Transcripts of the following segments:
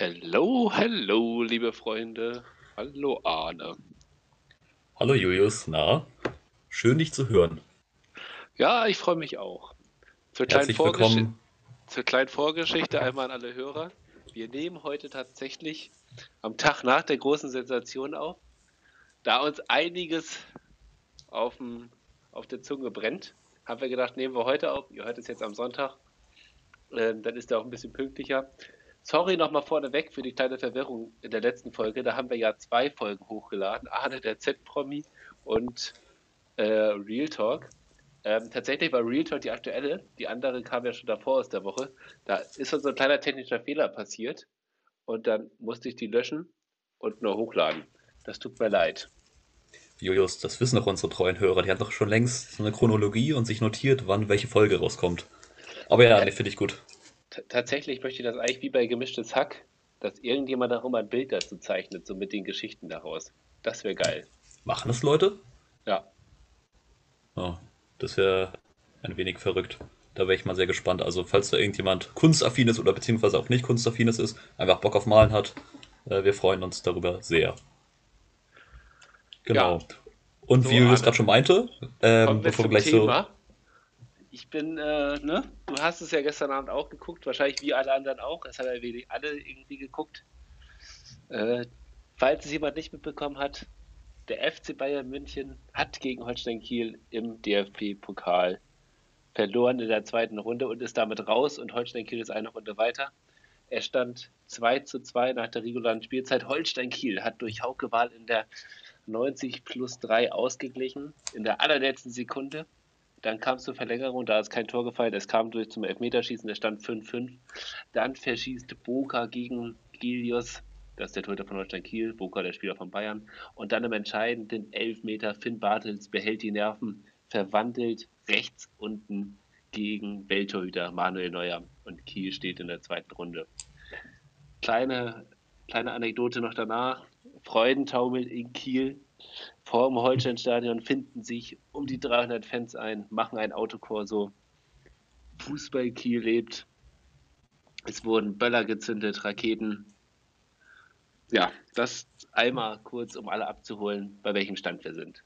Hallo, hallo, liebe Freunde. Hallo, Arne. Hallo Julius, na? Schön dich zu hören. Ja, ich freue mich auch. Zur kleinen, Vorgesch zur kleinen Vorgeschichte einmal an alle Hörer. Wir nehmen heute tatsächlich am Tag nach der großen Sensation auf. Da uns einiges auf, dem, auf der Zunge brennt, haben wir gedacht, nehmen wir heute auf. Ihr hört es jetzt am Sonntag. Ähm, dann ist er auch ein bisschen pünktlicher. Sorry nochmal vorneweg für die kleine Verwirrung in der letzten Folge. Da haben wir ja zwei Folgen hochgeladen. Arne, der Z-Promi und äh, Real Talk. Ähm, tatsächlich war Real Talk die aktuelle. Die andere kam ja schon davor aus der Woche. Da ist uns so ein kleiner technischer Fehler passiert. Und dann musste ich die löschen und nur hochladen. Das tut mir leid. Julius, das wissen doch unsere treuen Hörer. Die haben doch schon längst so eine Chronologie und sich notiert, wann welche Folge rauskommt. Aber ja, nee, finde ich gut. Tatsächlich möchte ich das eigentlich wie bei Gemischtes Hack, dass irgendjemand auch immer ein Bild dazu zeichnet, so mit den Geschichten daraus. Das wäre geil. Machen das Leute? Ja. Oh, das wäre ein wenig verrückt. Da wäre ich mal sehr gespannt. Also, falls da irgendjemand kunstaffin ist oder beziehungsweise auch nicht kunstaffines ist, einfach Bock auf Malen hat, äh, wir freuen uns darüber sehr. Genau. Ja. Und So, wie Julius gerade schon meinte, ähm, bevor wir gleich Thema. Ich bin, äh, ne? Du hast es ja gestern Abend auch geguckt, wahrscheinlich wie alle anderen auch. Es haben ja wenig alle irgendwie geguckt. Äh, falls es jemand nicht mitbekommen hat, der FC Bayern München hat gegen Holstein Kiel im DFB-Pokal verloren in der zweiten Runde und ist damit raus und Holstein Kiel ist eine Runde weiter. Er stand 2 zu 2 nach der regulären Spielzeit. Holstein Kiel hat durch Hauke Wahl in der 90 plus 3 ausgeglichen, in der allerletzten Sekunde. Dann kam es zur Verlängerung, da ist kein Tor gefallen. Es kam durch zum Elfmeterschießen, es stand 5-5. Dann verschießt Boca gegen Gilius, das ist der Torhüter von Holstein Kiel, Boca der Spieler von Bayern. Und dann im entscheidenden Elfmeter, Finn Bartels behält die Nerven, verwandelt rechts unten gegen Welttorhüter Manuel Neuer. Und Kiel steht in der zweiten Runde. Kleine, kleine Anekdote noch danach. Freudentaumel in Kiel vor dem Holsteinstadion finden sich um die 300 Fans ein, machen ein Autokorso. Fußball Kiel lebt. Es wurden Böller gezündet, Raketen. Ja, das einmal kurz, um alle abzuholen, bei welchem Stand wir sind.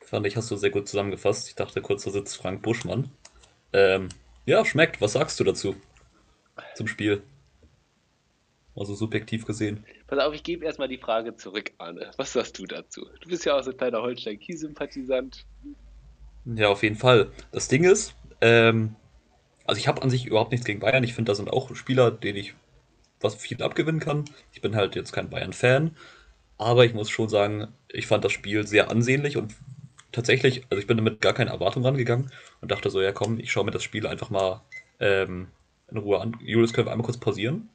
Fand ich, hast du sehr gut zusammengefasst. Ich dachte kurz, da sitzt Frank Buschmann. Ähm, ja, schmeckt. Was sagst du dazu? Zum Spiel. Also subjektiv gesehen. Pass auf, ich gebe erstmal die Frage zurück, Arne. Was sagst du dazu? Du bist ja auch so ein kleiner Holstein-Kiel-Sympathisant. Ja, auf jeden Fall. Das Ding ist, ähm, also ich habe an sich überhaupt nichts gegen Bayern. Ich finde, da sind auch Spieler, denen ich was viel abgewinnen kann. Ich bin halt jetzt kein Bayern-Fan. Aber ich muss schon sagen, ich fand das Spiel sehr ansehnlich und tatsächlich, also ich bin damit gar keine Erwartung rangegangen und dachte so, ja komm, ich schaue mir das Spiel einfach mal ähm, in Ruhe an. Julius, können wir einmal kurz pausieren?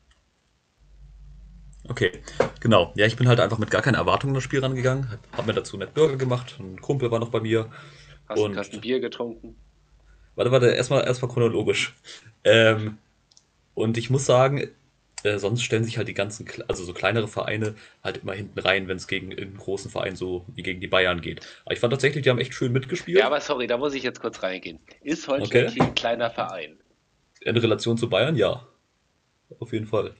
Okay, genau. Ja, ich bin halt einfach mit gar keiner Erwartung in das Spiel rangegangen. Hab mir dazu nett Burger gemacht. Ein Kumpel war noch bei mir. Hast du Und- Kasten Bier getrunken? Warte, warte, erstmal erstmal chronologisch. Ähm, und ich muss sagen, äh, sonst stellen sich halt die ganzen, also so kleinere Vereine halt immer hinten rein, wenn es gegen einen großen Verein so wie gegen die Bayern geht. Aber ich fand tatsächlich, die haben echt schön mitgespielt. Ja, aber sorry, da muss ich jetzt kurz reingehen. Ist Holstein Okay. Ein kleiner Verein? In Relation zu Bayern, ja. Auf jeden Fall.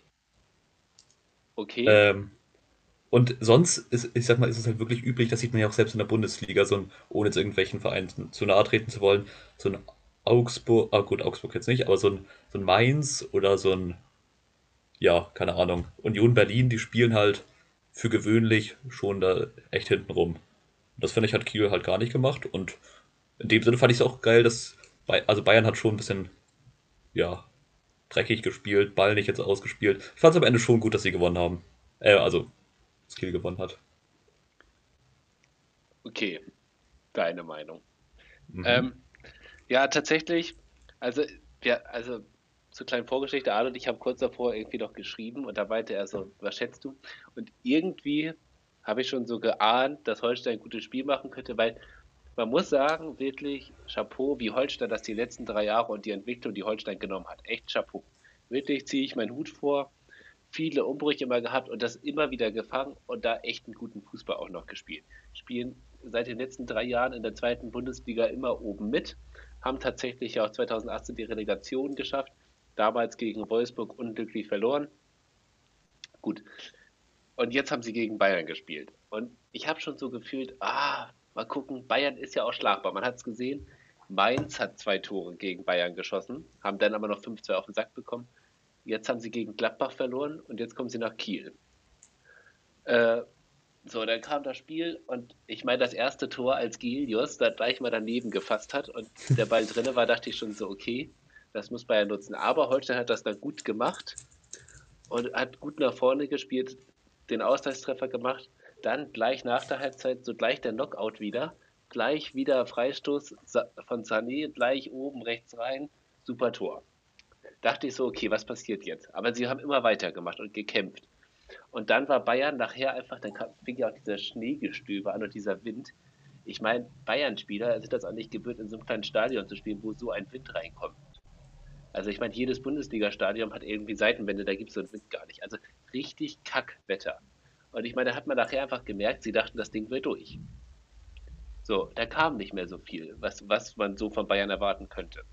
Okay. Ähm, und sonst ist, ich sag mal, ist es halt wirklich üblich, das sieht man ja auch selbst in der Bundesliga, so ein, ohne jetzt irgendwelchen Vereinen zu nahe treten zu wollen, so ein Augsburg, ah gut, Augsburg jetzt nicht, aber so ein, so ein Mainz oder so ein, ja, keine Ahnung, Union Berlin, die spielen halt für gewöhnlich schon da echt hinten rum. Das finde ich hat Kiel halt gar nicht gemacht und in dem Sinne fand ich es auch geil, dass, also Bayern hat schon ein bisschen, ja, dreckig gespielt, Ball nicht jetzt ausgespielt. Ich fand es am Ende schon gut, dass sie gewonnen haben. Äh, also, dass Kiel gewonnen hat. Okay, deine Meinung. Mhm. Ähm, ja, tatsächlich, also, wir, also zur kleinen Vorgeschichte, Arne und ich haben kurz davor irgendwie noch geschrieben und da meinte er so, was schätzt du? Und irgendwie habe ich schon so geahnt, dass Holstein ein gutes Spiel machen könnte, weil man muss sagen, wirklich Chapeau, wie Holstein das die letzten drei Jahre und die Entwicklung, die Holstein genommen hat. Echt Chapeau. Wirklich ziehe ich meinen Hut vor. Viele Umbrüche immer gehabt und das immer wieder gefangen und da echt einen guten Fußball auch noch gespielt. Spielen seit den letzten drei Jahren in der zweiten Bundesliga immer oben mit, haben tatsächlich auch 2018 die Relegation geschafft, damals gegen Wolfsburg unglücklich verloren. gut. Und jetzt haben sie gegen Bayern gespielt. Und ich habe schon so gefühlt, ah, mal gucken, Bayern ist ja auch schlagbar. Man hat es gesehen, Mainz hat zwei Tore gegen Bayern geschossen, haben dann aber noch 5-2 auf den Sack bekommen. Jetzt haben sie gegen Gladbach verloren und jetzt kommen sie nach Kiel. Äh, so, dann kam das Spiel und ich meine, das erste Tor, als Gilius da gleich mal daneben gefasst hat und der Ball drinne war, dachte ich schon so, okay, das muss Bayern nutzen. Aber Holstein hat das dann gut gemacht und hat gut nach vorne gespielt, den Ausgleichstreffer gemacht. Dann gleich nach der Halbzeit, so gleich der Knockout wieder. Gleich wieder Freistoß von Sané, gleich oben rechts rein. Super Tor. Dachte ich so, okay, was passiert jetzt? Aber sie haben immer weitergemacht und gekämpft. Und dann war Bayern nachher einfach, dann fing ja auch dieser Schneegestöber an und dieser Wind. Ich meine, Bayern-Spieler sind das auch nicht gewöhnt, in so einem kleinen Stadion zu spielen, wo so ein Wind reinkommt. Also ich meine, jedes Bundesliga-Stadion hat irgendwie Seitenwände, da gibt es so einen Wind gar nicht. Also richtig Kackwetter. Und ich meine, da hat man nachher einfach gemerkt, sie dachten, das Ding wird durch. So, da kam nicht mehr so viel, was, was man so von Bayern erwarten könnte.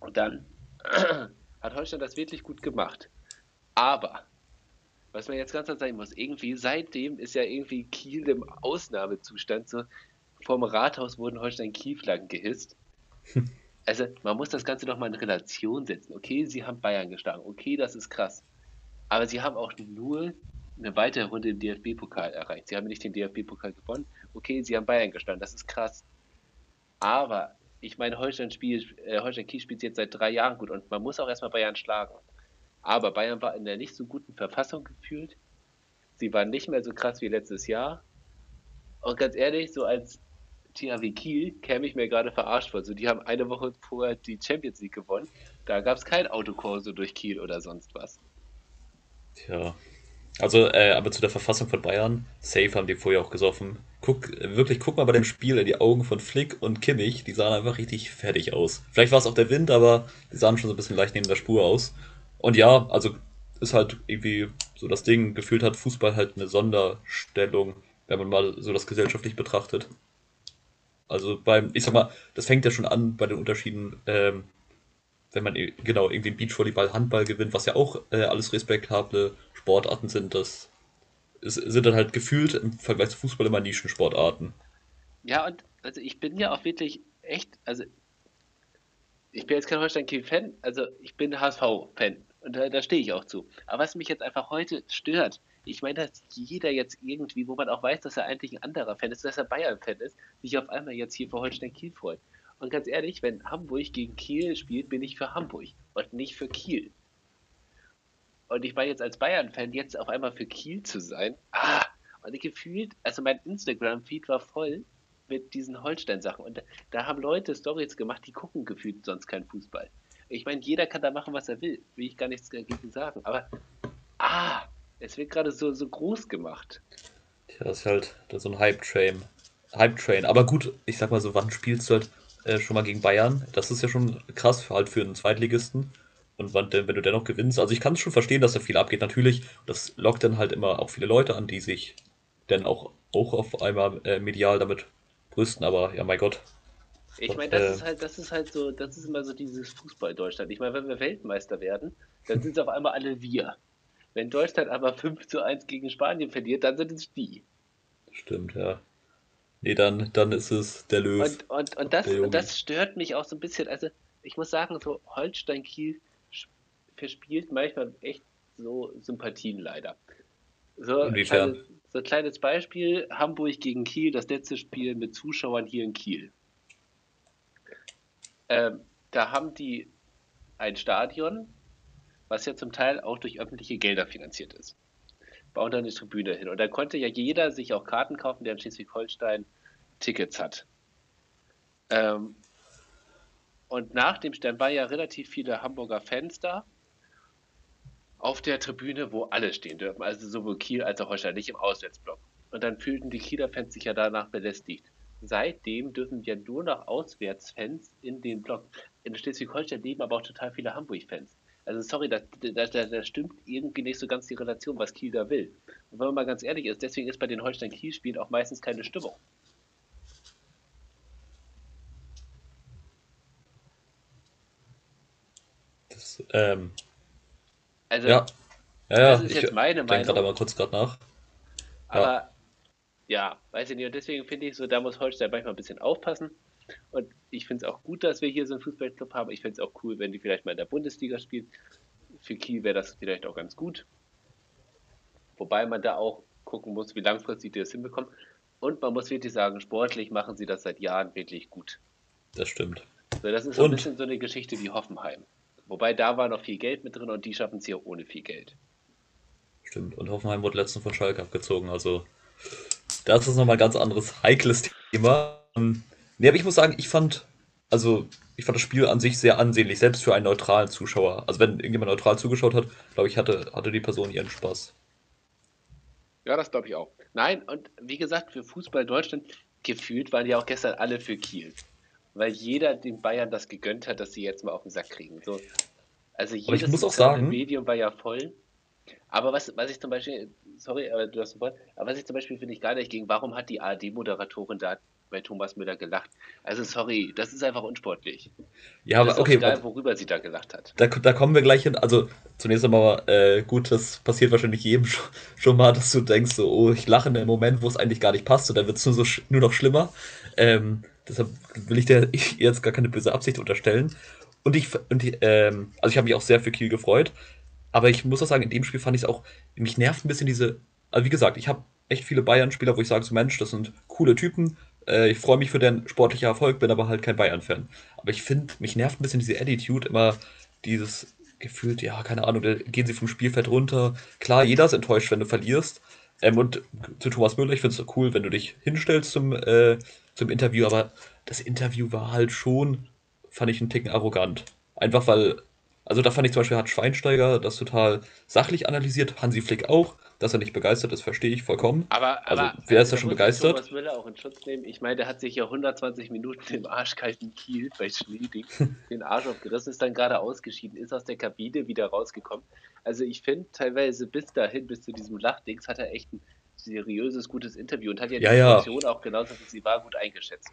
Und dann hat Holstein das wirklich gut gemacht. Aber, was man jetzt ganz klar sagen muss, irgendwie seitdem ist ja irgendwie Kiel im Ausnahmezustand. So, vom Rathaus wurden Holstein-Kiel-Flaggen gehisst. Also, man muss das Ganze doch mal in Relation setzen. Okay, sie haben Bayern geschlagen. Okay, das ist krass. Aber sie haben auch nur eine weitere Runde im DFB-Pokal erreicht. Sie haben nicht den DFB-Pokal gewonnen. Okay, sie haben Bayern geschlagen. Das ist krass. Aber ich meine, Holstein, spiel, äh, Holstein Kiel spielt jetzt seit drei Jahren gut und man muss auch erstmal Bayern schlagen. Aber Bayern war in der nicht so guten Verfassung gefühlt. Sie waren nicht mehr so krass wie letztes Jahr. Und ganz ehrlich, so als THW Kiel käme ich mir gerade verarscht vor. So, die haben eine Woche vorher die Champions League gewonnen. Da gab es kein Autokorso durch Kiel oder sonst was. Tja. Also, äh, aber zu der Verfassung von Bayern, safe haben die vorher auch gesoffen. Guck, wirklich, guck mal bei dem Spiel in die Augen von Flick und Kimmich, die sahen einfach richtig fertig aus. Vielleicht war es auch der Wind, aber die sahen schon so ein bisschen leicht neben der Spur aus. Und ja, also ist halt irgendwie so das Ding, gefühlt hat Fußball halt eine Sonderstellung, wenn man mal so das gesellschaftlich betrachtet. Also beim, ich sag mal, das fängt ja schon an bei den Unterschieden, ähm, wenn man genau irgendwie Beachvolleyball, Handball gewinnt, was ja auch äh, alles respektable Sportarten sind, das ist, sind dann halt gefühlt im Vergleich zu Fußball immer Nischensportarten. Ja, und also ich bin ja auch wirklich echt, also ich bin jetzt kein Holstein-Kiel-Fan, also ich bin HSV-Fan und da, da stehe ich auch zu. Aber was mich jetzt einfach heute stört, ich meine, dass jeder jetzt irgendwie, wo man auch weiß, dass er eigentlich ein anderer Fan ist, dass er Bayern-Fan ist, sich auf einmal jetzt hier für Holstein Kiel freut. Und ganz ehrlich, wenn Hamburg gegen Kiel spielt, bin ich für Hamburg und nicht für Kiel. Und ich war jetzt als Bayern-Fan jetzt auf einmal für Kiel zu sein. Ah, und ich gefühlt, also mein Instagram-Feed war voll mit diesen Holstein-Sachen. Und da, da, haben Leute Stories gemacht, die gucken gefühlt sonst keinen Fußball. Ich meine, jeder kann da machen, was er will. Will ich gar nichts dagegen sagen. Aber, ah, es wird gerade so, so groß gemacht. Tja, das ist halt so ein Hype-Train. Hype-Train. Aber gut, ich sag mal so, wann spielst du halt äh, schon mal gegen Bayern? Das ist ja schon krass für, halt für einen Zweitligisten. Und wann, wenn du dennoch gewinnst, also ich kann es schon verstehen, dass da viel abgeht. Natürlich, das lockt dann halt immer auch viele Leute an, die sich dann auch, auch auf einmal äh, medial damit brüsten, aber ja, mein Gott. Ich meine, das äh, ist halt, das ist halt so, das ist immer so dieses Fußball Deutschland. Ich meine, wenn wir Weltmeister werden, dann sind es auf einmal alle wir. Wenn Deutschland aber 5 zu 1 gegen Spanien verliert, dann sind es die. Stimmt, ja. Nee, dann, dann ist es der Löwe. Und, und, und, das, und das stört mich auch so ein bisschen. Also, ich muss sagen, so Holstein-Kiel verspielt manchmal echt so Sympathien leider. So, Inwiefern? Kleines, so ein kleines Beispiel: Hamburg gegen Kiel, das letzte Spiel mit Zuschauern hier in Kiel. Ähm, da haben die ein Stadion, was ja zum Teil auch durch öffentliche Gelder finanziert ist. Bauen da eine Tribüne hin. Und da konnte ja jeder sich auch Karten kaufen, der in Schleswig-Holstein Tickets hat. Ähm, und nach dem Stern waren ja relativ viele Hamburger Fans da auf der Tribüne, wo alle stehen dürfen, also sowohl Kiel als auch Holstein, nicht im Auswärtsblock. Und dann fühlten die Kieler Fans sich ja danach belästigt. Seitdem dürfen ja nur noch Auswärtsfans in den Block. In Schleswig-Holstein leben aber auch total viele Hamburg-Fans. Also sorry, da, da, da, stimmt irgendwie nicht so ganz die Relation, was Kiel da will. Und wenn man mal ganz ehrlich ist, deswegen ist bei den Holstein-Kiel-Spielen auch meistens keine Stimmung. Das, ähm, also, ja, Ja, ja, das ist ich jetzt meine denke gerade Meinung. mal kurz gerade nach. Aber ja, weiß ich nicht. Und deswegen finde ich so, da muss Holstein manchmal ein bisschen aufpassen. Und ich finde es auch gut, dass wir hier so einen Fußballclub haben. Ich finde es auch cool, wenn die vielleicht mal in der Bundesliga spielen. Für Kiel wäre das vielleicht auch ganz gut. Wobei man da auch gucken muss, wie langfristig die das hinbekommen. Und man muss wirklich sagen, sportlich machen sie das seit Jahren wirklich gut. Das stimmt. So, das ist so ein bisschen so eine Geschichte wie Hoffenheim. Wobei da war noch viel Geld mit drin und die schaffen es hier ohne viel Geld. Stimmt. Und Hoffenheim wurde letztens von Schalke abgezogen. Also, das ist nochmal ein ganz anderes, heikles Thema. Nee, aber ich muss sagen, ich fand, also, ich fand das Spiel an sich sehr ansehnlich, selbst für einen neutralen Zuschauer. Also, wenn irgendjemand neutral zugeschaut hat, glaube ich, hatte, hatte die Person ihren Spaß. Ja, das glaube ich auch. Nein, und wie gesagt, für Fußball Deutschland gefühlt waren ja auch gestern alle für Kiel. Weil jeder den Bayern das gegönnt hat, dass sie jetzt mal auf den Sack kriegen. So, also ich jedes muss auch sagen- Medium war ja voll. Aber was, was ich zum Beispiel, sorry, aber du hast ein Wort, aber was ich zum Beispiel finde ich gar nicht ging, warum hat die ARD-Moderatorin da bei Thomas Müller gelacht? Also sorry, das ist einfach unsportlich. Ja, aber okay, egal, worüber sie da gelacht hat. Da, da kommen wir gleich hin. Also zunächst einmal, äh, gut, das passiert wahrscheinlich jedem schon, schon mal, dass du denkst, so, oh, ich lache in einem Moment, wo es eigentlich gar nicht passt und dann wird es nur, so, nur noch schlimmer. Ähm, deshalb will ich dir jetzt gar keine böse Absicht unterstellen. Und ich, und ich, ähm, also ich habe mich auch sehr für Kiel gefreut. Aber ich muss auch sagen, in dem Spiel fand ich es auch, mich nervt ein bisschen diese, also wie gesagt, ich habe echt viele Bayern-Spieler, wo ich sage, so Mensch, das sind coole Typen. Äh, ich freue mich für den sportlichen Erfolg, bin aber halt kein Bayern-Fan. Aber ich finde, mich nervt ein bisschen diese Attitude, immer dieses gefühlt, ja, keine Ahnung, da gehen sie vom Spielfeld runter. Klar, jeder ist enttäuscht, wenn du verlierst. Ähm, und zu Thomas Müller, ich finde es cool, wenn du dich hinstellst zum, äh, zum Interview, aber das Interview war halt schon, fand ich einen Ticken arrogant. Einfach weil, also da fand ich zum Beispiel, hat Schweinsteiger das total sachlich analysiert, Hansi Flick auch, dass er nicht begeistert ist, verstehe ich vollkommen. Aber, Also, aber wer ist da da schon begeistert? Thomas Müller auch in Schutz nehmen. Ich meine, der hat sich ja 120 Minuten im arschkalten Kiel bei Schneeding den Arsch aufgerissen, ist dann gerade ausgeschieden, ist aus der Kabine wieder rausgekommen. Also ich finde teilweise bis dahin, bis zu diesem Lachdings, hat er echt ein seriöses, gutes Interview und hat ja die Ja, ja. Situation auch genauso wie sie war gut eingeschätzt.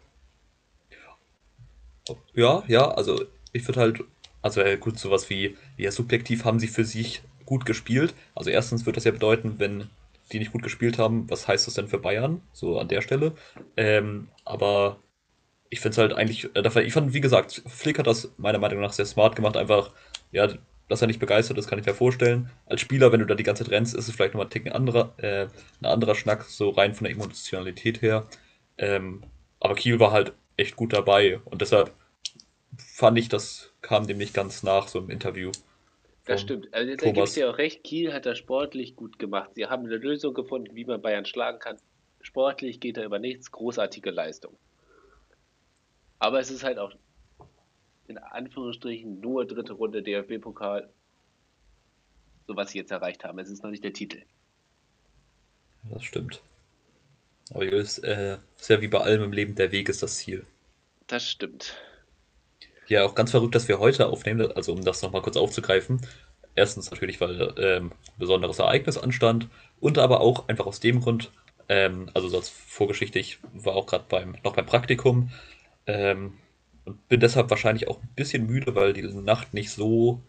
Ja, ja, also ich würde halt, also äh, gut, sowas wie, wie ja, subjektiv haben sie für sich gut gespielt. Also erstens wird das ja bedeuten, wenn die nicht gut gespielt haben, was heißt das denn für Bayern? So an der Stelle. Ähm, aber ich finde es halt eigentlich, äh, ich fand, wie gesagt, Flick hat das meiner Meinung nach sehr smart gemacht, einfach, ja, dass er nicht begeistert ist, kann ich mir vorstellen. Als Spieler, wenn du da die ganze Zeit rennst, ist es vielleicht nochmal ein Ticken anderer, äh, ein anderer Schnack, so rein von der Emotionalität her. Ähm, aber Kiel war halt echt gut dabei und deshalb fand ich, das kam dem nicht ganz nach, so im Interview. Das vom stimmt. Also da gebe ich dir auch recht. Kiel hat das sportlich gut gemacht. Sie haben eine Lösung gefunden, wie man Bayern schlagen kann. Sportlich geht da über nichts. Großartige Leistung. Aber es ist halt auch in Anführungsstrichen nur dritte Runde DFB-Pokal, so was sie jetzt erreicht haben. Es ist noch nicht der Titel. Das stimmt. Aber es ist, äh, ist ja wie bei allem im Leben, der Weg ist das Ziel. Das stimmt. Ja, auch ganz verrückt, dass wir heute aufnehmen, also um das nochmal kurz aufzugreifen. Erstens natürlich, weil ähm, ein besonderes Ereignis anstand und aber auch einfach aus dem Grund, ähm, also so als Vorgeschichte, ich war auch gerade beim, noch beim Praktikum ähm, und bin deshalb wahrscheinlich auch ein bisschen müde, weil die Nacht nicht so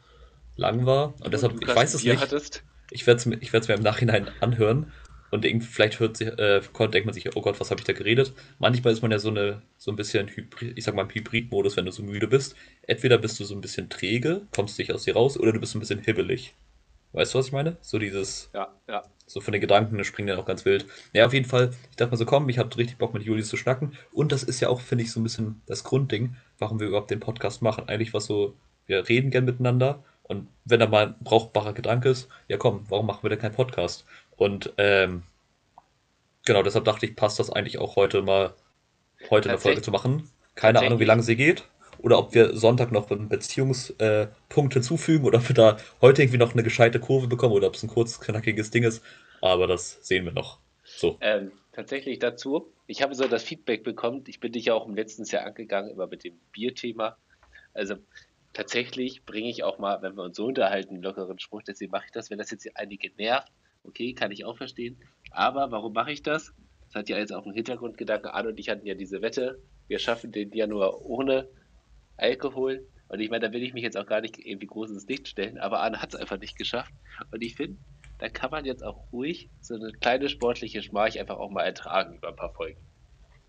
lang war. Und deshalb, du ich weiß es Bier nicht. Hattest. Ich werde es mir, ich mir im Nachhinein anhören und vielleicht hört sich, äh, denkt man sich, oh Gott, was habe ich da geredet? Manchmal ist man ja so eine, so ein bisschen Hybrid, ich sag mal im Hybrid-Modus, wenn du so müde bist. Entweder bist du so ein bisschen träge, kommst nicht aus dir raus, oder du bist ein bisschen hibbelig. Weißt du, was ich meine? So dieses, Ja, ja. so von den Gedanken, das springen dann auch ganz wild. Ja, auf jeden Fall, ich dachte mal so, komm, ich habe richtig Bock mit Julius zu schnacken. Und das ist ja auch, finde ich, so ein bisschen das Grundding, warum wir überhaupt den Podcast machen. Eigentlich was so, wir reden gern miteinander. Und wenn da mal ein brauchbarer Gedanke ist, ja komm, warum machen wir denn keinen Podcast? Und ähm, genau, deshalb dachte ich, passt das eigentlich auch heute mal, heute eine Folge zu machen. Keine Ahnung, wie lange sie geht. Oder ob wir Sonntag noch einen Beziehungspunkt äh, hinzufügen oder ob wir da heute irgendwie noch eine gescheite Kurve bekommen oder ob es ein kurz, knackiges Ding ist. Aber das sehen wir noch. So. Ähm, tatsächlich dazu, ich habe so das Feedback bekommen, ich bin dich ja auch im letzten Jahr angegangen, immer mit dem Bierthema. Also tatsächlich bringe ich auch mal, wenn wir uns so unterhalten, einen lockeren Spruch, deswegen mache ich das, wenn das jetzt einige nervt, okay, kann ich auch verstehen. Aber warum mache ich das? Das hat ja jetzt auch einen Hintergrundgedanke. Arne und ich hatten ja diese Wette, wir schaffen den Januar ohne Alkohol. Und ich meine, da will ich mich jetzt auch gar nicht irgendwie groß ins Licht stellen, aber Arne hat es einfach nicht geschafft. Und ich finde, da kann man jetzt auch ruhig so eine kleine sportliche Schmarch einfach auch mal ertragen über ein paar Folgen.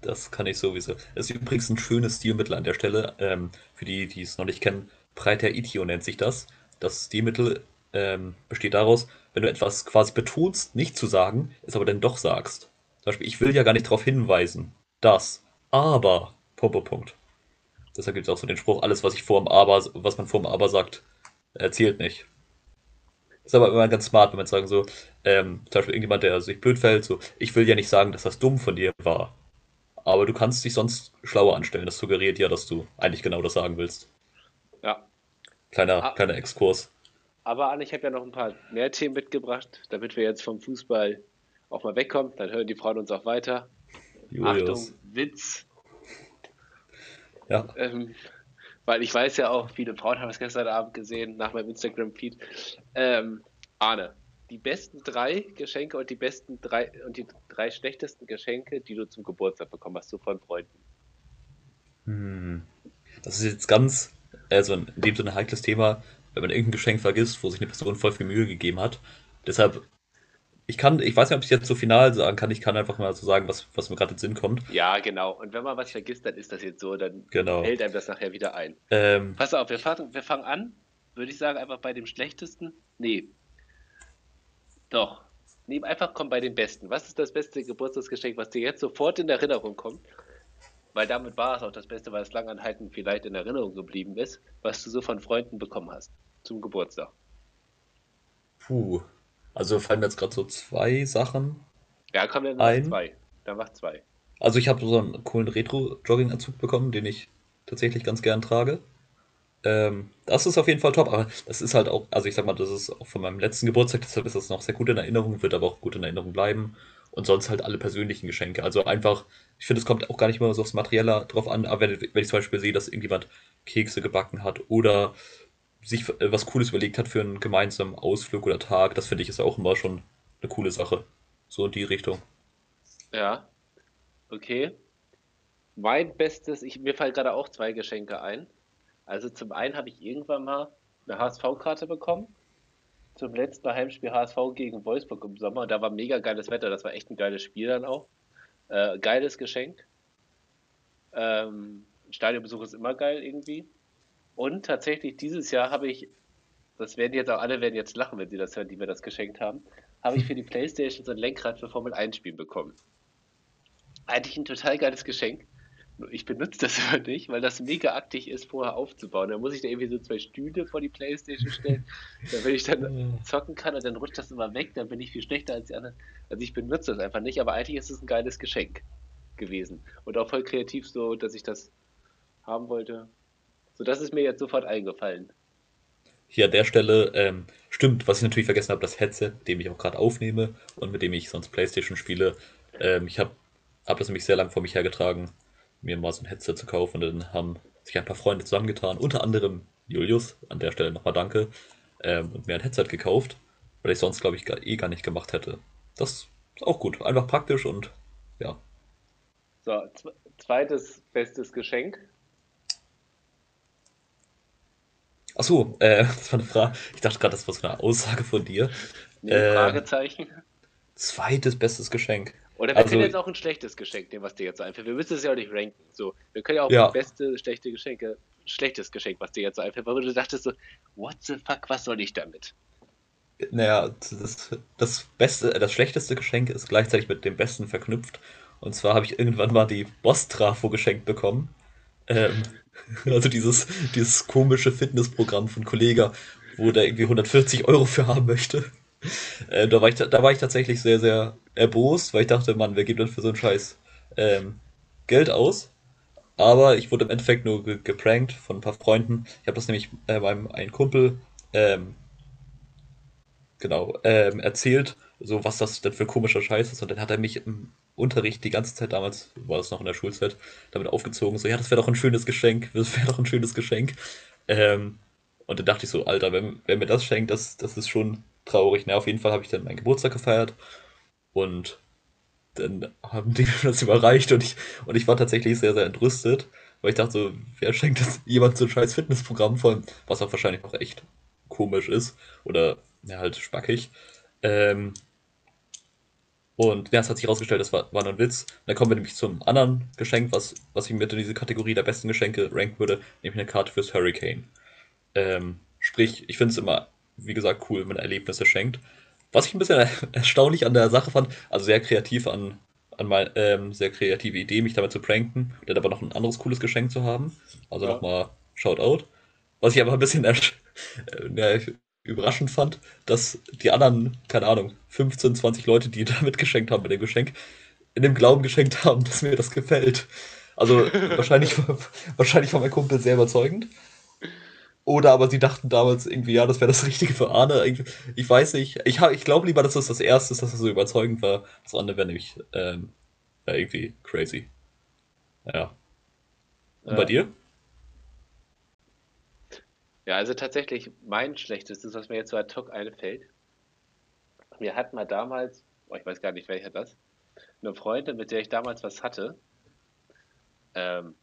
Das kann ich sowieso. Das ist übrigens ein schönes Stilmittel an der Stelle. Ähm, für die, die es noch nicht kennen, Breiter Itio nennt sich das. Das Stilmittel ähm, besteht daraus, wenn du etwas quasi betonst, nicht zu sagen, es aber dann doch sagst. Zum Beispiel, ich will ja gar nicht darauf hinweisen, dass, aber, Punkt, Punkt, Punkt. Deshalb gibt es auch so den Spruch, alles, was ich vor dem Aber, was man vor dem Aber sagt, erzählt nicht. Ist aber immer ganz smart, wenn man sagen so, ähm, zum Beispiel irgendjemand, der sich blöd fällt, so, ich will ja nicht sagen, dass das dumm von dir war. Aber du kannst dich sonst schlauer anstellen. Das suggeriert ja, dass du eigentlich genau das sagen willst. Ja. Kleiner, ah, kleiner Exkurs. Aber Anne, ich habe ja noch ein paar mehr Themen mitgebracht, damit wir jetzt vom Fußball auch mal wegkommen. Dann hören die Frauen uns auch weiter. Julius. Achtung, Witz. Ja. Ähm, weil ich weiß ja auch, viele Frauen haben es gestern Abend gesehen, nach meinem Instagram-Feed. Ähm, Arne, die besten drei Geschenke und die besten drei und die drei schlechtesten Geschenke, die du zum Geburtstag bekommen hast, so von Freunden. Hm. Das ist jetzt ganz, also in dem Sinne ein heikles Thema, wenn man irgendein Geschenk vergisst, wo sich eine Person voll viel Mühe gegeben hat. Deshalb ich kann, ich weiß nicht, ob ich jetzt so final sagen kann, ich kann einfach mal so sagen, was, was mir gerade in den Sinn kommt. Ja, genau. Und wenn man was vergisst, dann ist das jetzt so, dann genau. hält einem das nachher wieder ein. Ähm, Pass auf, wir fangen, wir fangen an, würde ich sagen, einfach bei dem schlechtesten. Nee. Doch. Nee, einfach komm bei dem besten. Was ist das beste Geburtstagsgeschenk, was dir jetzt sofort in Erinnerung kommt? Weil damit war es auch das Beste, weil es langanhaltend vielleicht in Erinnerung geblieben ist, was du so von Freunden bekommen hast zum Geburtstag. Puh. Also fallen mir jetzt gerade so zwei Sachen Ja, komm, dann ein. zwei. Dann mach zwei. Also ich habe so einen coolen Retro-Jogging-Anzug bekommen, den ich tatsächlich ganz gern trage. Ähm, das ist auf jeden Fall top, aber das ist halt auch, also ich sag mal, das ist auch von meinem letzten Geburtstag, deshalb ist das noch sehr gut in Erinnerung, wird aber auch gut in Erinnerung bleiben. Und sonst halt alle persönlichen Geschenke. Also einfach, ich finde, es kommt auch gar nicht mehr so aufs Materielle drauf an, aber wenn, wenn ich zum Beispiel sehe, dass irgendjemand Kekse gebacken hat oder sich äh, was Cooles überlegt hat für einen gemeinsamen Ausflug oder Tag, das finde ich ist auch immer schon eine coole Sache. So in die Richtung. Ja, okay. Mein bestes, ich, mir fallen gerade auch zwei Geschenke ein. Also zum einen habe ich irgendwann mal eine HSV-Karte bekommen. Zum letzten Heimspiel HSV gegen Wolfsburg im Sommer. Da war mega geiles Wetter. Das war echt ein geiles Spiel dann auch. Äh, geiles Geschenk. Ähm, Stadionbesuch ist immer geil irgendwie. Und tatsächlich dieses Jahr habe ich, das werden jetzt auch alle werden jetzt lachen, wenn sie das hören, die mir das geschenkt haben, habe ich für die Playstation so ein Lenkrad für Formel 1 Spielen bekommen. Eigentlich ein total geiles Geschenk. Ich benutze das aber nicht, weil das mega aktig ist, vorher aufzubauen. Da muss ich da irgendwie so zwei Stühle vor die Playstation stellen, damit ich dann zocken kann und dann rutscht das immer weg, dann bin ich viel schlechter als die anderen. Also ich benutze das einfach nicht, aber eigentlich ist es ein geiles Geschenk gewesen. Und auch voll kreativ so, dass ich das haben wollte. So, das ist mir jetzt sofort eingefallen. Hier an der Stelle, ähm, stimmt, was ich natürlich vergessen habe, das Headset, mit dem ich auch gerade aufnehme und mit dem ich sonst Playstation spiele. Ähm, ich habe hab das nämlich sehr lang vor mich hergetragen, mir mal so ein Headset zu kaufen und dann haben sich ein paar Freunde zusammengetan, unter anderem Julius, an der Stelle nochmal danke, ähm, und mir ein Headset gekauft, weil ich sonst, glaube ich, gar, eh gar nicht gemacht hätte. Das ist auch gut, einfach praktisch und ja. So, zweites bestes Geschenk Achso, äh, das war eine Frage. Ich dachte gerade, das war so eine Aussage von dir. Nee, äh, Fragezeichen. Zweites bestes Geschenk. Oder wir also, können jetzt auch ein schlechtes Geschenk nehmen, was dir jetzt einfällt. Wir müssen es ja auch nicht ranken. So, wir können ja auch ja. beste, schlechte Geschenke, schlechtes Geschenk, was dir jetzt einfällt, weil du dachtest so, what the fuck, was soll ich damit? Naja, das, das beste, das schlechteste Geschenk ist gleichzeitig mit dem besten verknüpft. Und zwar habe ich irgendwann mal die Boss-Trafo geschenkt bekommen. Ähm, also dieses, dieses komische Fitnessprogramm von Kollega, wo der irgendwie 140 Euro für haben möchte. Äh, da, war ich, da war ich tatsächlich sehr, sehr erbost, weil ich dachte, Mann, wer gibt denn für so einen Scheiß ähm, Geld aus? Aber ich wurde im Endeffekt nur ge geprankt von ein paar Freunden. Ich habe das nämlich äh, meinem einen Kumpel ähm, genau ähm, erzählt, so was das denn für komischer Scheiß ist. Und dann hat er mich Unterricht die ganze Zeit damals, war es noch in der Schulzeit, damit aufgezogen, so, ja, das wäre doch ein schönes Geschenk, das wäre doch ein schönes Geschenk. Ähm, und dann dachte ich so, Alter, wenn, wer mir das schenkt, das, das ist schon traurig. Na, auf jeden Fall habe ich dann meinen Geburtstag gefeiert und dann haben die mir das überreicht und ich, und ich war tatsächlich sehr, sehr entrüstet, weil ich dachte so, wer schenkt das jemand so ein scheiß Fitnessprogramm von, was auch wahrscheinlich auch echt komisch ist oder ja, halt spackig. Ähm, und ja, es hat sich herausgestellt, das war, war nur ein Witz. Dann kommen wir nämlich zum anderen Geschenk, was, was ich mit in diese Kategorie der besten Geschenke ranken würde, nämlich eine Karte fürs Hurricane. Ähm, sprich, ich finde es immer, wie gesagt, cool, wenn man Erlebnisse schenkt. Was ich ein bisschen erstaunlich an der Sache fand, also sehr kreativ an, an mein, ähm, sehr kreative Idee, mich damit zu pranken, dann aber noch ein anderes cooles Geschenk zu haben. Also ja. nochmal Shoutout. Was ich aber ein bisschen äh, überraschend fand, dass die anderen, keine Ahnung, 15, 20 Leute, die da mitgeschenkt haben mit dem Geschenk, in dem Glauben geschenkt haben, dass mir das gefällt. Also wahrscheinlich, wahrscheinlich war mein Kumpel sehr überzeugend. Oder aber sie dachten damals irgendwie, ja, das wäre das Richtige für Arne. Ich weiß nicht. Ich, ich glaube lieber, dass das das Erste ist, dass das so überzeugend war. Das andere wäre nämlich ähm, irgendwie crazy. Ja. Und ja. bei dir? Ja, also tatsächlich mein schlechtestes, was mir jetzt so ad hoc einfällt. Wir hatten mal damals, oh, ich weiß gar nicht, welcher das, eine Freundin, mit der ich damals was hatte, ähm,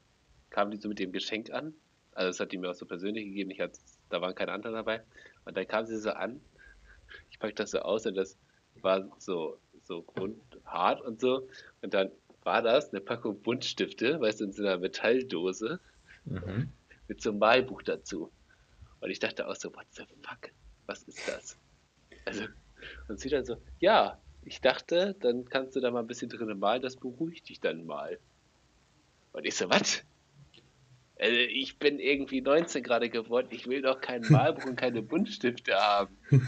kam die so mit dem Geschenk an. Also das hat die mir auch so persönlich gegeben, ich hatte, da waren keine anderen dabei. Und dann kam sie so an, ich packe das so aus und das war so, so grundhart und so. Und dann war das eine Packung Buntstifte, weißt du, in so einer Metalldose mhm. mit so einem Malbuch dazu. Und ich dachte auch so, what the fuck? Was ist das? Also, und sie dann so, ja, ich dachte, dann kannst du da mal ein bisschen drinnen malen, das beruhigt dich dann mal. Und ich so, was? Also ich bin irgendwie 19 gerade geworden, ich will doch kein Malbuch und keine Buntstifte haben.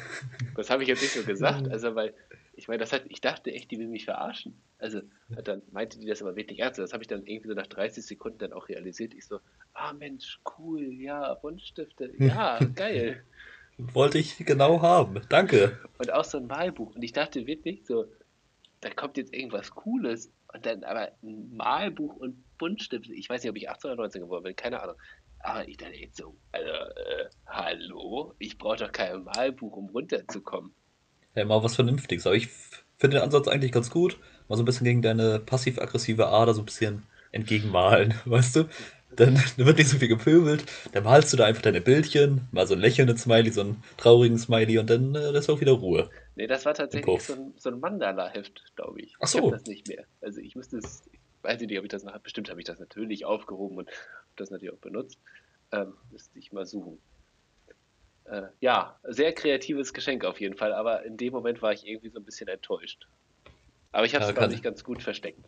Das habe ich jetzt nicht so gesagt, also weil, ich meine, das hat, ich dachte echt, die will mich verarschen. Also dann meinte die das aber wirklich ernst. Das habe ich dann irgendwie so nach 30 Sekunden dann auch realisiert. Ich so, ah Mensch, cool, ja, Buntstifte, ja, geil. Wollte ich genau haben, danke. Und auch so ein Malbuch. Und ich dachte wirklich so, da kommt jetzt irgendwas Cooles. Und dann aber ein Malbuch und Buntstifte. Ich weiß nicht, ob ich 18 oder 19 geworden bin, keine Ahnung. Aber ich dachte jetzt so, also, äh, hallo, ich brauche doch kein Malbuch, um runterzukommen. Ja, mal was Vernünftiges. Aber ich finde den Ansatz eigentlich ganz gut. Mal so ein bisschen gegen deine passiv-aggressive Ader so ein bisschen entgegenmalen, weißt du? Dann, dann wird nicht so viel gepöbelt, dann malst du da einfach deine Bildchen, mal so ein lächelnden Smiley, so einen traurigen Smiley und dann äh, ist auch wieder Ruhe. Nee, das war tatsächlich so ein, so ein Mandala-Heft, glaube ich. Ach so. Ich habe das nicht mehr. Also ich müsste es, ich weiß nicht, ob ich das noch habe. Bestimmt habe ich das natürlich aufgehoben und das natürlich auch benutzt. Ähm, müsste ich mal suchen. Äh, ja, sehr kreatives Geschenk auf jeden Fall, aber in dem Moment war ich irgendwie so ein bisschen enttäuscht. Aber ich habe es, ja, glaube ich, ganz gut versteckt.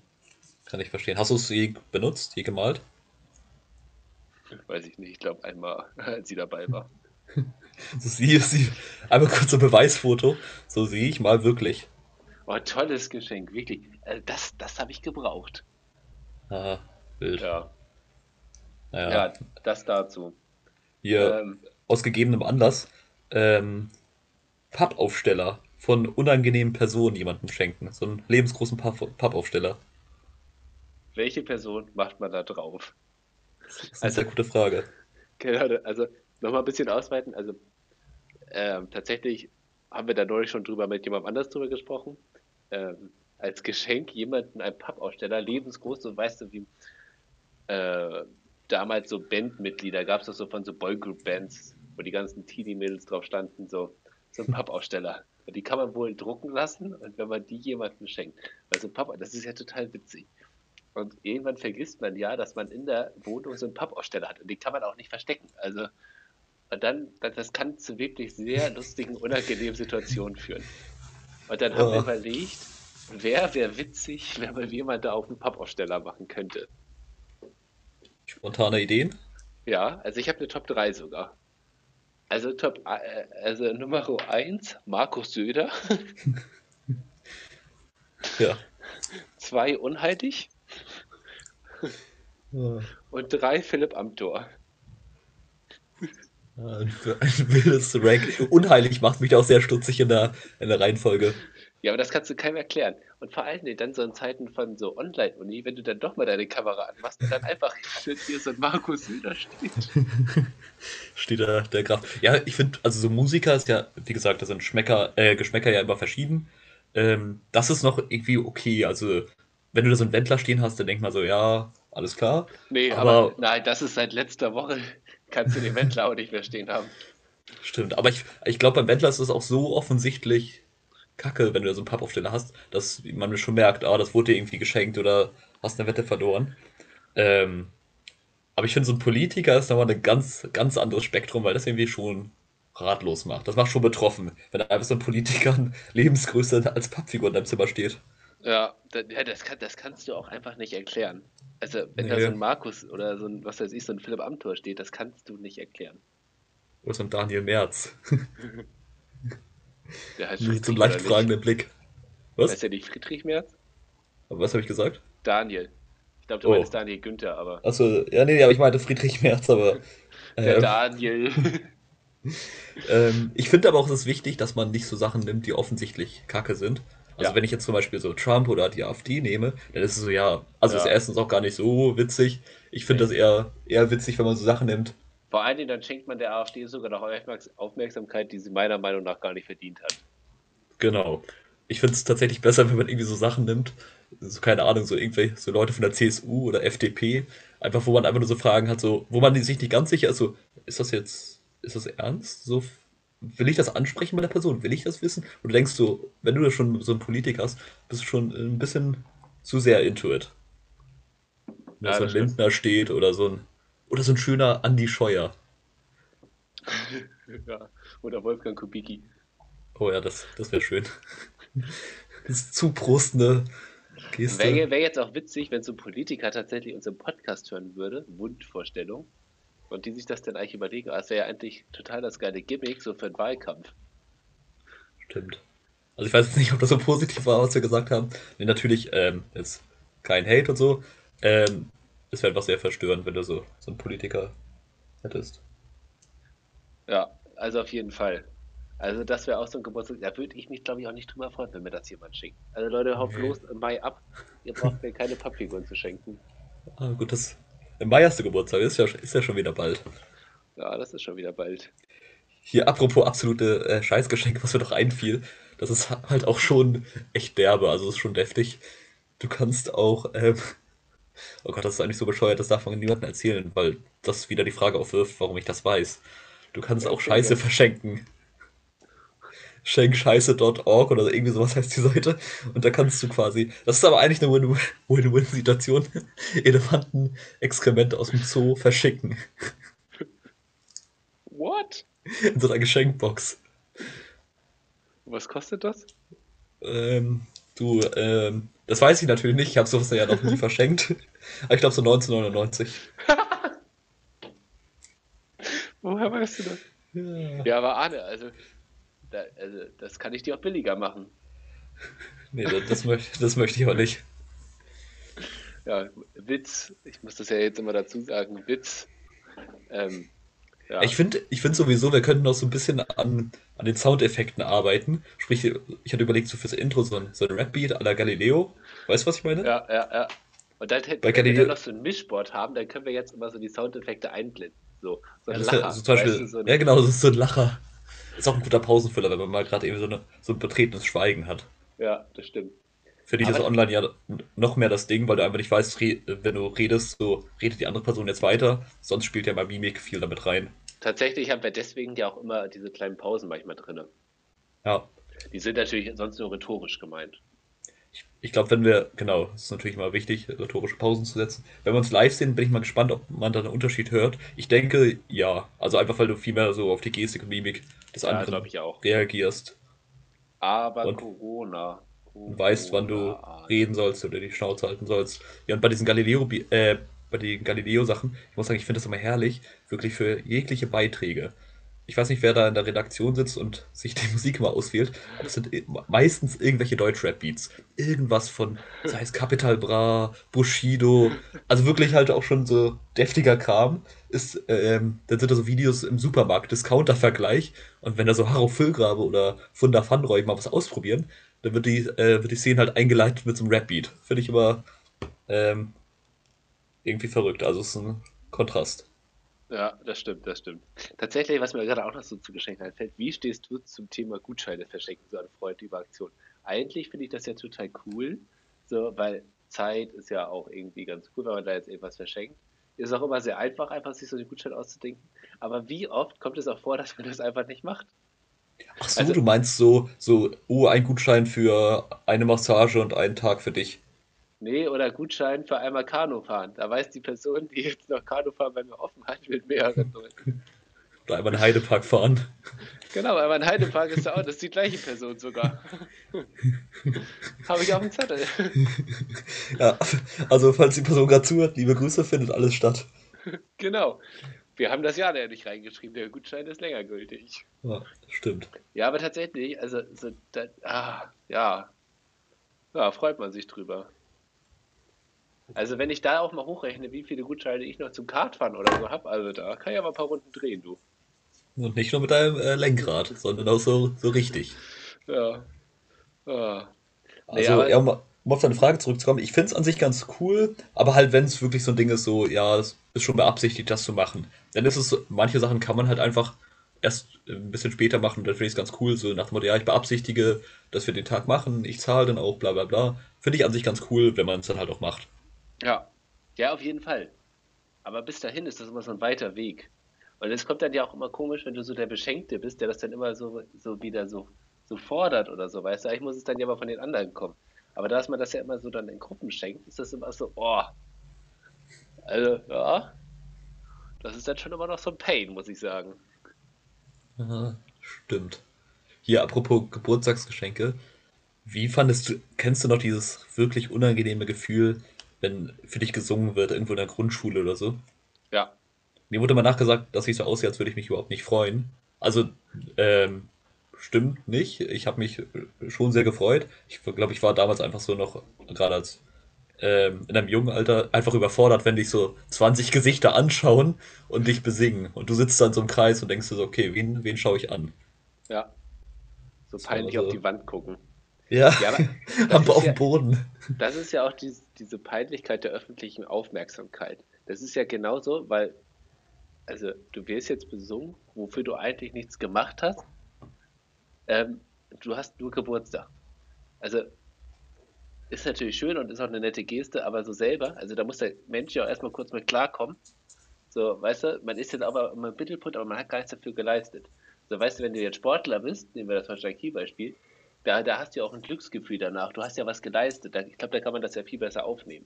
Kann ich verstehen. Hast du es je benutzt, je gemalt? Weiß ich nicht, ich glaube einmal, als sie dabei war. so sie, sie, einmal kurz ein Beweisfoto. So sehe ich mal wirklich. Oh, tolles Geschenk, wirklich. Also das, das habe ich gebraucht. Ah, wild. Ja. Naja. Ja, das dazu. Hier, ähm, aus gegebenem Anlass, ähm, Pappaufsteller von unangenehmen Personen jemandem schenken. So einen lebensgroßen Pappaufsteller. Welche Person macht man da drauf? Das ist eine also, sehr gute Frage. Genau, also nochmal ein bisschen ausweiten. Also ähm, tatsächlich haben wir da neulich schon drüber mit jemandem anders drüber gesprochen. Ähm, als Geschenk jemanden einen Pappaussteller, lebensgroß, so weißt du, wie äh, damals so Bandmitglieder gab es doch so von so Boygroup-Bands, wo die ganzen Teenie-Mädels drauf standen, so, so ein Pappaussteller. Und die kann man wohl drucken lassen und wenn man die jemandem schenkt. Also Papa, das ist ja total witzig. Und irgendwann vergisst man ja, dass man in der Wohnung so einen Pappaussteller hat. Und den kann man auch nicht verstecken. Also, und dann, das kann zu wirklich sehr lustigen, unangenehmen Situationen führen. Und dann haben oh. wir überlegt, wer wäre witzig, wenn man jemand da auf einen Pappaussteller machen könnte. Spontane Ideen? Ja, also ich habe eine Top 3 sogar. Also Top, äh, also Nummer 1, Markus Söder. ja. Zwei unhaltig. Und drei Philipp Amthor. Ein, wildes Rank. Unheilig macht mich auch sehr stutzig in der, in der Reihenfolge. Ja, aber das kannst du keinem erklären. Und vor allem dann so in Zeiten von so Online-Uni, wenn du dann doch mal deine Kamera anmachst und dann einfach hier so ein Markus Söder steht. steht da der Graf. Ja, ich finde, also so Musiker ist ja, wie gesagt, da sind Schmecker, äh, Geschmäcker ja immer verschieden. Ähm, das ist noch irgendwie okay. Also wenn du da so einen Wendler stehen hast, dann denk mal so, ja, alles klar. Nee, aber, aber nein, das ist seit letzter Woche, kannst du den Wendler auch nicht mehr stehen haben. Stimmt, aber ich, ich glaube, beim Wendler ist es auch so offensichtlich, kacke, wenn du da so einen Pappaufsteller hast, dass man schon merkt, ah, das wurde dir irgendwie geschenkt oder hast eine Wette verloren. Ähm, aber ich finde, so ein Politiker ist nochmal ein ganz, ganz anderes Spektrum, weil das irgendwie schon ratlos macht. Das macht schon betroffen, wenn einfach so ein Politiker Lebensgröße als Pappfigur in deinem Zimmer steht. Ja, das, kann, das kannst du auch einfach nicht erklären. Also, wenn nee. da so ein Markus oder so ein, was weiß ich, so ein Philipp Amthor steht, das kannst du nicht erklären. Oder so ein Daniel Merz. Der heißt so einem leicht fragenden Blick. Was? Heißt der nicht Friedrich Merz? Aber was habe ich gesagt? Daniel. Ich glaube, du oh. meinst Daniel Günther, aber. Achso, ja, nee, aber ich meinte Friedrich Merz, aber. Der ähm, Daniel. ähm, ich finde aber auch, es ist wichtig, dass man nicht so Sachen nimmt, die offensichtlich kacke sind. Also ja. wenn ich jetzt zum Beispiel so Trump oder die AfD nehme, dann ist es so, ja, also ja. ist erstens auch gar nicht so witzig. Ich finde das eher, eher witzig, wenn man so Sachen nimmt. Vor allen Dingen, dann schenkt man der AfD sogar noch Aufmerksamkeit, die sie meiner Meinung nach gar nicht verdient hat. Genau. Ich finde es tatsächlich besser, wenn man irgendwie so Sachen nimmt, so keine Ahnung, so irgendwelche so Leute von der CSU oder FDP, einfach wo man einfach nur so Fragen hat, so, wo man sich nicht ganz sicher ist, so, ist das jetzt, ist das ernst? So will ich das ansprechen bei der Person? Will ich das wissen? Und du denkst so, wenn du da schon so ein Politik hast, bist du schon ein bisschen zu sehr into it. Wenn ja, so ein Lindner steht oder so ein oder so ein schöner Andy Scheuer. ja, oder Wolfgang Kubicki. Oh ja, das, das wäre schön. Das zuprostende Geste. Wäre wär jetzt auch witzig, wenn so ein Politiker tatsächlich unseren Podcast hören würde, Wundvorstellung, und die sich das dann eigentlich überlegen, das wäre ja eigentlich total das geile Gimmick, so für einen Wahlkampf. Stimmt. Also ich weiß jetzt nicht, ob das so positiv war, was wir gesagt haben. Nee, natürlich, ähm, ist kein Hate und so. Ähm, es wäre einfach sehr verstörend, wenn du so, so einen Politiker hättest. Ja, also auf jeden Fall. Also das wäre auch so ein Geburtstag, da würde ich mich, glaube ich, auch nicht drüber freuen, wenn mir das jemand schickt. Also Leute, haut okay. los im Mai ab. Ihr braucht mir keine Pappfiguren zu schenken. Ah, gut, das im Mai hast du Geburtstag, ist ja, ist ja schon wieder bald. Ja, das ist schon wieder bald. Hier, apropos absolute äh, Scheißgeschenke, was mir doch einfiel, das ist halt auch schon echt derbe, also ist schon deftig. Du kannst auch, ähm, oh Gott, das ist eigentlich so bescheuert, das darf man niemandem erzählen, weil das wieder die Frage aufwirft, warum ich das weiß. Du kannst auch Scheiße verschenken schenkscheiße.org oder irgendwie sowas heißt die Seite. Und da kannst du quasi, das ist aber eigentlich eine Win-Win-Situation, Elefanten-Exkremente aus dem Zoo verschicken. What? In so einer Geschenkbox. Was kostet das? Ähm, du, ähm, das weiß ich natürlich nicht, ich habe sowas ja noch nie verschenkt. Aber ich glaube so 1999. Woher weißt du das? Ja, ja aber Arne, also da, also, das kann ich dir auch billiger machen. Nee, das, das, möchte, das möchte ich aber nicht. Ja, Witz, ich muss das ja jetzt immer dazu sagen, Witz. Ähm, ja. Ich finde ich find sowieso, wir könnten noch so ein bisschen an, an den Soundeffekten arbeiten. Sprich, ich hatte überlegt, so fürs Intro so ein, so ein Rap-Beat à la Galileo. Weißt du, was ich meine? Ja, ja, ja. Und dann hätten wir Galileo... noch so ein Mischboard haben, dann können wir jetzt immer so die Soundeffekte einblenden. So, so ein ja, Lacher. Also zum Beispiel, weißt du, so ja, genau, das ist so ein Lacher. Ist auch ein guter Pausenfüller, wenn man mal gerade eben so, eine, so ein betretenes Schweigen hat. Ja, das stimmt. Für dich ist online ja noch mehr das Ding, weil du einfach nicht weißt, wenn du redest, so redet die andere Person jetzt weiter. Sonst spielt ja mal Mimik viel damit rein. Tatsächlich haben wir deswegen ja auch immer diese kleinen Pausen manchmal drin. Ja. Die sind natürlich sonst nur rhetorisch gemeint. Ich, ich glaube, wenn wir, genau, es ist natürlich immer wichtig, rhetorische Pausen zu setzen. Wenn wir uns live sehen, bin ich mal gespannt, ob man da einen Unterschied hört. Ich denke, ja. Also einfach, weil du viel mehr so auf die Gestik und Mimik des ja, anderen reagierst. Aber und Corona, Corona. weißt, wann du reden sollst oder die Schnauze halten sollst. Ja, und bei diesen Galileo, äh, bei den Galileo-Sachen, ich muss sagen, ich finde das immer herrlich, wirklich für jegliche Beiträge. Ich weiß nicht, wer da in der Redaktion sitzt und sich die Musik immer auswählt, aber es sind meistens irgendwelche Deutsch-Rap-Beats. Irgendwas von, sei es Capital Bra, Bushido, also wirklich halt auch schon so deftiger Kram ist, ähm, dann sind da so Videos im Supermarkt, Discounter-Vergleich. Und wenn da so Harro Füllgrabe oder Funda Fanroy mal was ausprobieren, dann wird die, äh, wird die Szene halt eingeleitet mit so einem Rap-Beat. Finde ich immer ähm, irgendwie verrückt. Also es ist ein Kontrast. Ja, das stimmt, das stimmt. Tatsächlich, was mir gerade auch noch so zu Geschenken einfällt, wie stehst du zum Thema Gutscheine verschenken, so an Freunde über Aktion? Eigentlich finde ich das ja total cool, so, weil Zeit ist ja auch irgendwie ganz cool, wenn man da jetzt irgendwas verschenkt. Ist auch immer sehr einfach, einfach sich so den Gutschein auszudenken. Aber wie oft kommt es auch vor, dass man das einfach nicht macht? Ach so, also, du meinst so, so, oh, ein Gutschein für eine Massage und einen Tag für dich. Nee, oder Gutschein für einmal Kanu fahren. Da weiß die Person, die jetzt noch Kanu fahren bei mir offen hat, mit mehreren Leuten. Oder einmal einen Heidepark fahren. Genau, einmal ein Heidepark ist auch, das ist die gleiche Person sogar. Habe ich auf dem Zettel. Ja, also falls die Person gerade zuhört, liebe Grüße, findet alles statt. Genau. Wir haben das Jahr ja nicht reingeschrieben, der Gutschein ist länger gültig. Ja, stimmt. Ja, aber tatsächlich, also, so, da, ah, ja. Ja, freut man sich drüber. Also, wenn ich da auch mal hochrechne, wie viele Gutscheine ich noch zum Kartfahren oder so habe, also da kann ich aber ein paar Runden drehen, du. Und nicht nur mit deinem äh, Lenkrad, sondern auch so, so richtig. Ja. ja. Also, nee, ja, um, um auf deine Frage zurückzukommen, ich finde es an sich ganz cool, aber halt, wenn es wirklich so ein Ding ist, so, ja, es ist schon beabsichtigt, das zu machen. Dann ist es, manche Sachen kann man halt einfach erst ein bisschen später machen, dann finde ich es ganz cool, so nach dem Motto, ja, ich beabsichtige, dass wir den Tag machen, ich zahle dann auch, bla bla bla. Finde ich an sich ganz cool, wenn man es dann halt auch macht. Ja, ja, auf jeden Fall. Aber bis dahin ist das immer so ein weiter Weg. Und es kommt dann ja auch immer komisch, wenn du so der Beschenkte bist, der das dann immer so, so wieder so, so fordert oder so, weißt du, ich muss es dann ja mal von den anderen kommen. Aber da man das ja immer so dann in Gruppen schenkt, ist das immer so, oh. Also, ja. Das ist dann schon immer noch so ein Pain, muss ich sagen. Aha, stimmt. Hier, apropos Geburtstagsgeschenke. Wie fandest du, kennst du noch dieses wirklich unangenehme Gefühl, wenn für dich gesungen wird, irgendwo in der Grundschule oder so? Ja. Mir wurde mal nachgesagt, dass ich so aussehe, als würde ich mich überhaupt nicht freuen. Also, ähm, stimmt nicht. Ich habe mich schon sehr gefreut. Ich glaube, ich war damals einfach so noch, gerade als ähm, in einem jungen Alter, einfach überfordert, wenn dich so 20 Gesichter anschauen und dich besingen. Und du sitzt dann so im Kreis und denkst dir so, okay, wen, wen schaue ich an? Ja. So peinlich also, auf die Wand gucken. Ja, ja aber auf dem Boden. Das ist ja auch die, diese Peinlichkeit der öffentlichen Aufmerksamkeit. Das ist ja genauso, weil also du wirst jetzt besungen, wofür du eigentlich nichts gemacht hast. Ähm, du hast nur Geburtstag. Also ist natürlich schön und ist auch eine nette Geste, aber so selber, also da muss der Mensch ja auch erstmal kurz mit klarkommen. So, weißt du, man ist jetzt aber im Mittelpunkt, aber man hat gar nichts dafür geleistet. So, weißt du, wenn du jetzt Sportler bist, nehmen wir das Beispiel, da, da hast du ja auch ein Glücksgefühl danach. Du hast ja was geleistet. Ich glaube, da kann man das ja viel besser aufnehmen.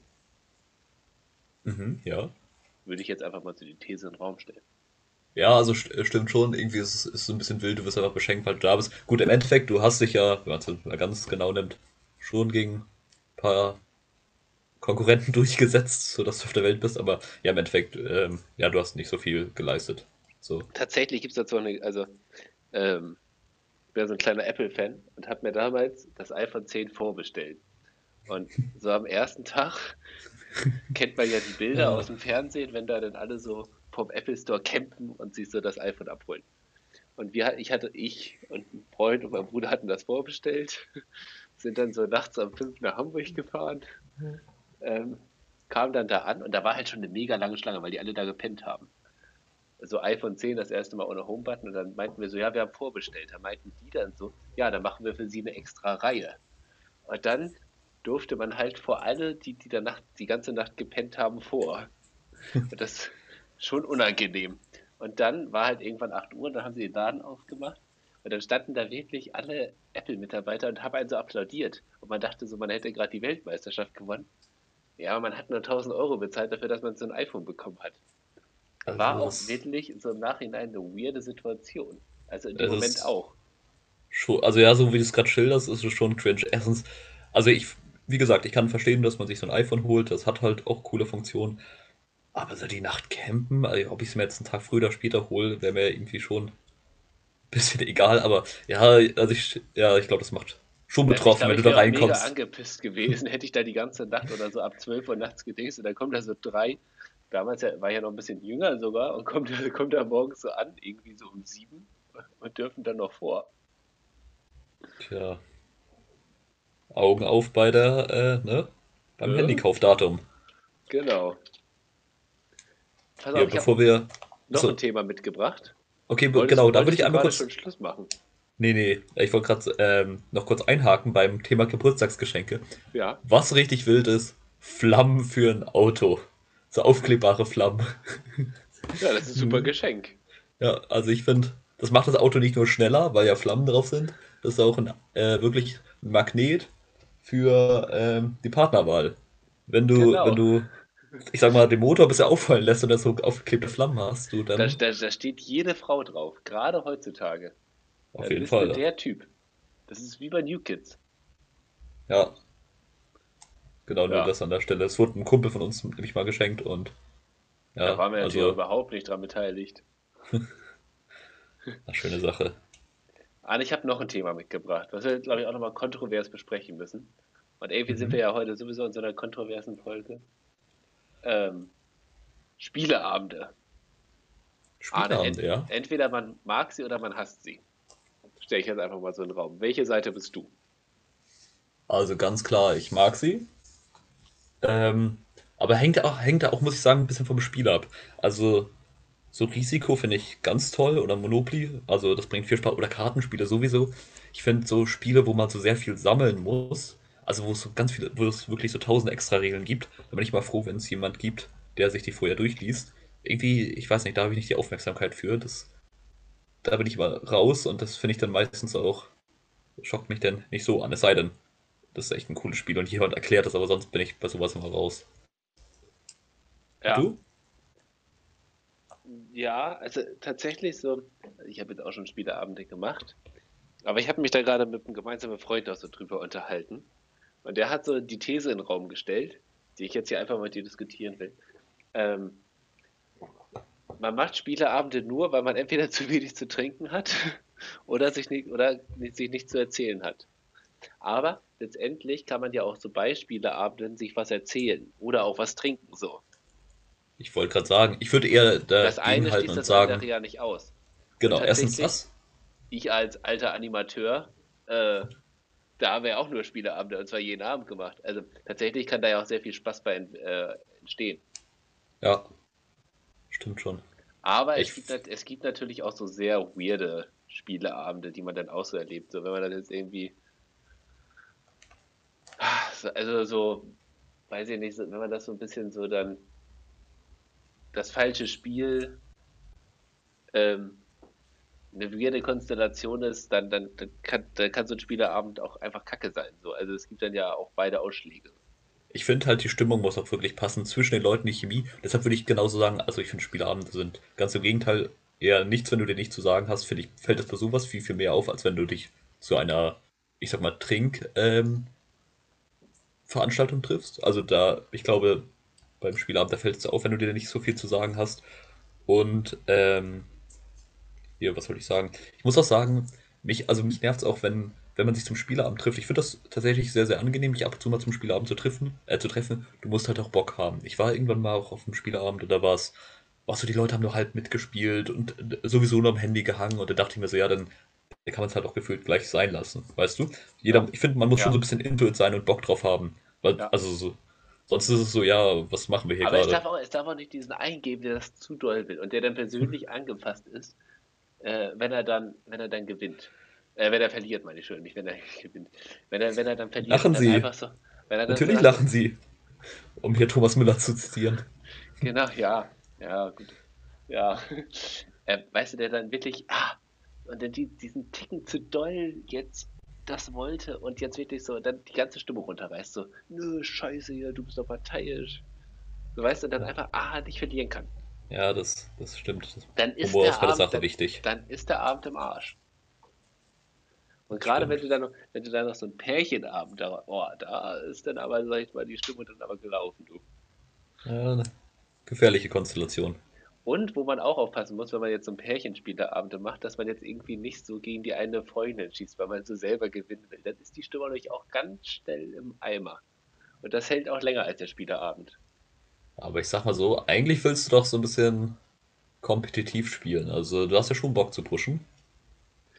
Mhm, ja würde ich jetzt einfach mal so die These in den Raum stellen. Ja, also st äh, stimmt schon, irgendwie ist es ist so ein bisschen wild, du wirst einfach beschenkt, weil du da bist. Gut, im Endeffekt, du hast dich ja, wenn man es mal ganz genau nimmt, schon gegen ein paar Konkurrenten durchgesetzt, sodass du auf der Welt bist, aber ja, im Endeffekt, ähm, ja, du hast nicht so viel geleistet. So. Tatsächlich gibt es dazu eine, also, ähm, bin so ein kleiner Apple-Fan und habe mir damals das iPhone 10 vorbestellt. Und so am ersten Tag kennt man ja die Bilder ja. aus dem Fernsehen, wenn da dann alle so vom Apple Store campen und sich so das iPhone abholen. Und wir, ich hatte, ich und ein Freund und mein Bruder hatten das vorbestellt, sind dann so nachts um fünf nach Hamburg gefahren, ähm, kamen dann da an und da war halt schon eine mega lange Schlange, weil die alle da gepennt haben. So iPhone 10 das erste Mal ohne Homebutton und dann meinten wir so, ja, wir haben vorbestellt. Da meinten die dann so, ja, dann machen wir für sie eine extra Reihe. Und dann durfte man halt vor alle, die, die da Nacht, die ganze Nacht gepennt haben, vor. Und das ist schon unangenehm. Und dann war halt irgendwann 8 Uhr, dann haben sie den Laden aufgemacht. Und dann standen da wirklich alle Apple-Mitarbeiter und haben einen so applaudiert. Und man dachte so, man hätte gerade die Weltmeisterschaft gewonnen. Ja, man hat nur 1000 Euro bezahlt dafür, dass man so ein iPhone bekommen hat. Also war auch wirklich so im Nachhinein eine weirde Situation. Also in dem Moment auch. Schon, also ja, so wie du es gerade schilderst, ist es schon cringe. Erstens, also ich wie gesagt, ich kann verstehen, dass man sich so ein iPhone holt. Das hat halt auch coole Funktionen. Aber so die Nacht campen, also ob ich es mir jetzt einen Tag früher oder später hole, wäre mir irgendwie schon ein bisschen egal. Aber ja, also ich, ja, ich glaube, das macht schon betroffen, ich, wenn du da reinkommst. Ich wäre angepisst gewesen, hätte ich da die ganze Nacht oder so ab 12 Uhr nachts gedingst und dann kommt da so drei, damals war ich ja noch ein bisschen jünger sogar und kommt, kommt da morgens so an, irgendwie so um sieben und dürfen dann noch vor. Tja. Augen auf bei der, äh, ne? Beim ja. Handykaufdatum. Genau. Pass auf, ja, bevor wir. Noch so. ein Thema mitgebracht. Okay, wolltest, genau, da würde ich einmal kurz. Schon Schluss machen? Nee, nee, ich wollte gerade ähm, noch kurz einhaken beim Thema Geburtstagsgeschenke. Ja. Was richtig wild ist, Flammen für ein Auto. So aufklebbare Flammen. Ja, das ist ein super Geschenk. Ja, also ich finde, das macht das Auto nicht nur schneller, weil ja Flammen drauf sind, das ist auch ein, äh, wirklich ein Magnet für ähm, die Partnerwahl. Wenn du, Genau. wenn du, ich sag mal, den Motor bisschen auffallen lässt und das so aufgeklebte Flammen hast, du Da, dann da, da steht jede Frau drauf, gerade heutzutage. auf Da jeden Fall. der Typ. Das ist wie bei New Kids. Ja, genau, nur Ja. das an der Stelle. Es wurde ein Kumpel von uns nämlich mal geschenkt und Da ja, waren wir natürlich also, auch überhaupt nicht dran beteiligt. eine schöne Sache. Arne, ich habe noch ein Thema mitgebracht, was wir, glaube ich, auch nochmal kontrovers besprechen müssen. Und irgendwie sind Mhm. wir ja heute sowieso in so einer kontroversen Folge. Ähm, Spieleabende. Arne, Spieleabend, ent, ja. entweder man mag sie oder man hasst sie. Stelle ich jetzt einfach mal so in den Raum. Welche Seite bist du? Also ganz klar, ich mag sie. Ähm, aber hängt auch, hängt auch, muss ich sagen, ein bisschen vom Spiel ab. Also so Risiko finde ich ganz toll oder Monopoly, also das bringt viel Spaß. Oder Kartenspiele sowieso. Ich finde so Spiele, wo man so sehr viel sammeln muss, also wo es so ganz viele, wo es wirklich so tausend extra Regeln gibt, da bin ich mal froh, wenn es jemand gibt, der sich die vorher durchliest. Irgendwie, ich weiß nicht, da habe ich nicht die Aufmerksamkeit für. Das, da bin ich mal raus und das finde ich dann meistens auch, schockt mich dann nicht so an. Es sei denn, das ist echt ein cooles Spiel und jemand erklärt das, aber sonst bin ich bei sowas immer raus. Ja. Du? Ja, also tatsächlich so, ich habe jetzt auch schon Spieleabende gemacht, aber ich habe mich da gerade mit einem gemeinsamen Freund auch so drüber unterhalten. Und der hat so die These in den Raum gestellt, die ich jetzt hier einfach mit dir diskutieren will. Ähm, man macht Spieleabende nur, weil man entweder zu wenig zu trinken hat oder sich nicht, oder sich nicht zu erzählen hat. Aber letztendlich kann man ja auch so bei Spieleabenden sich was erzählen oder auch was trinken so. Ich wollte gerade sagen, ich würde eher Das eine schließt und das sagen, andere ja nicht aus. genau, erstens das. ich als alter Animateur, äh, da haben wir ja auch nur Spieleabende und zwar jeden Abend gemacht. Also tatsächlich kann da ja auch sehr viel Spaß bei äh, entstehen. Ja, stimmt schon. Aber es gibt, es gibt natürlich auch so sehr weirde Spieleabende, die man dann auch so erlebt. So, wenn man dann jetzt irgendwie. So- Also so, weiß ich nicht, wenn man das so ein bisschen so dann das falsche Spiel ähm, eine weirde Konstellation ist, dann, dann, dann, kann, dann kann so ein Spieleabend auch einfach kacke sein. So. Also es gibt dann ja auch beide Ausschläge. Ich finde halt, die Stimmung muss auch wirklich passen zwischen den Leuten, die Chemie. Deshalb würde ich genauso sagen, also ich finde Spieleabende sind ganz im Gegenteil eher nichts, wenn du dir nichts zu sagen hast, finde ich, fällt das bei sowas viel, viel mehr auf, als wenn du dich zu einer, ich sag mal, Trink, ähm, Veranstaltung triffst. Also da, ich glaube, beim Spielabend, da fällt es auf, wenn du dir nicht so viel zu sagen hast. Und, ähm, hier, was wollte ich sagen? Ich muss auch sagen, mich, also mich nervt es auch, wenn, wenn man sich zum Spieleabend trifft. Ich finde das tatsächlich sehr, sehr angenehm, mich ab und zu mal zum Spieleabend zu treffen, äh, zu treffen. Du musst halt auch Bock haben. Ich war irgendwann mal auch auf dem Spieleabend und da war es, auch so, die Leute haben nur halb mitgespielt und äh, sowieso nur am Handy gehangen und da dachte ich mir so, ja, dann kann man es halt auch gefühlt gleich sein lassen, weißt du? Jeder, ich finde, man muss Ja. schon so ein bisschen Intuit sein und Bock drauf haben. Weil, Ja. also so, sonst ist es so, ja, was machen wir hier Aber es gerade? darf, auch, es darf auch nicht diesen eingeben, der das zu doll will und der dann persönlich angefasst ist, äh, wenn er dann, wenn er dann gewinnt. Äh, wenn er verliert, meine ich schon, nicht wenn er gewinnt. Wenn er, wenn er dann verliert, Lachen dann Sie. einfach so. Natürlich so, lachen sie, um hier Thomas Müller zu zitieren. Genau, ja, ja, gut. Ja. Äh, weißt du, der dann wirklich, ah, und dann die, diesen Ticken zu doll jetzt das wollte und jetzt wirklich so, dann die ganze Stimmung runterreißt, so, nö, scheiße hier, du bist doch parteiisch. So, weißt du, dann einfach, ah, nicht verlieren kann. Ja, das, das stimmt. Dann ist Humor der ist bei der Abend, Sache dann, wichtig. dann ist der Abend im Arsch. Und gerade wenn du dann noch, wenn du dann noch so ein Pärchenabend, da, oh, da ist dann aber, sag ich mal, die Stimmung dann aber gelaufen, du. Ja, eine gefährliche Konstellation. Und wo man auch aufpassen muss, wenn man jetzt so ein Pärchenspielerabende macht, dass man jetzt irgendwie nicht so gegen die eine Freundin schießt, weil man so selber gewinnen will. Dann ist die Stimmung nämlich auch ganz schnell im Eimer. Und das hält auch länger als der Spielerabend. Aber ich sag mal so, eigentlich willst du doch so ein bisschen kompetitiv spielen. Also du hast ja schon Bock zu pushen.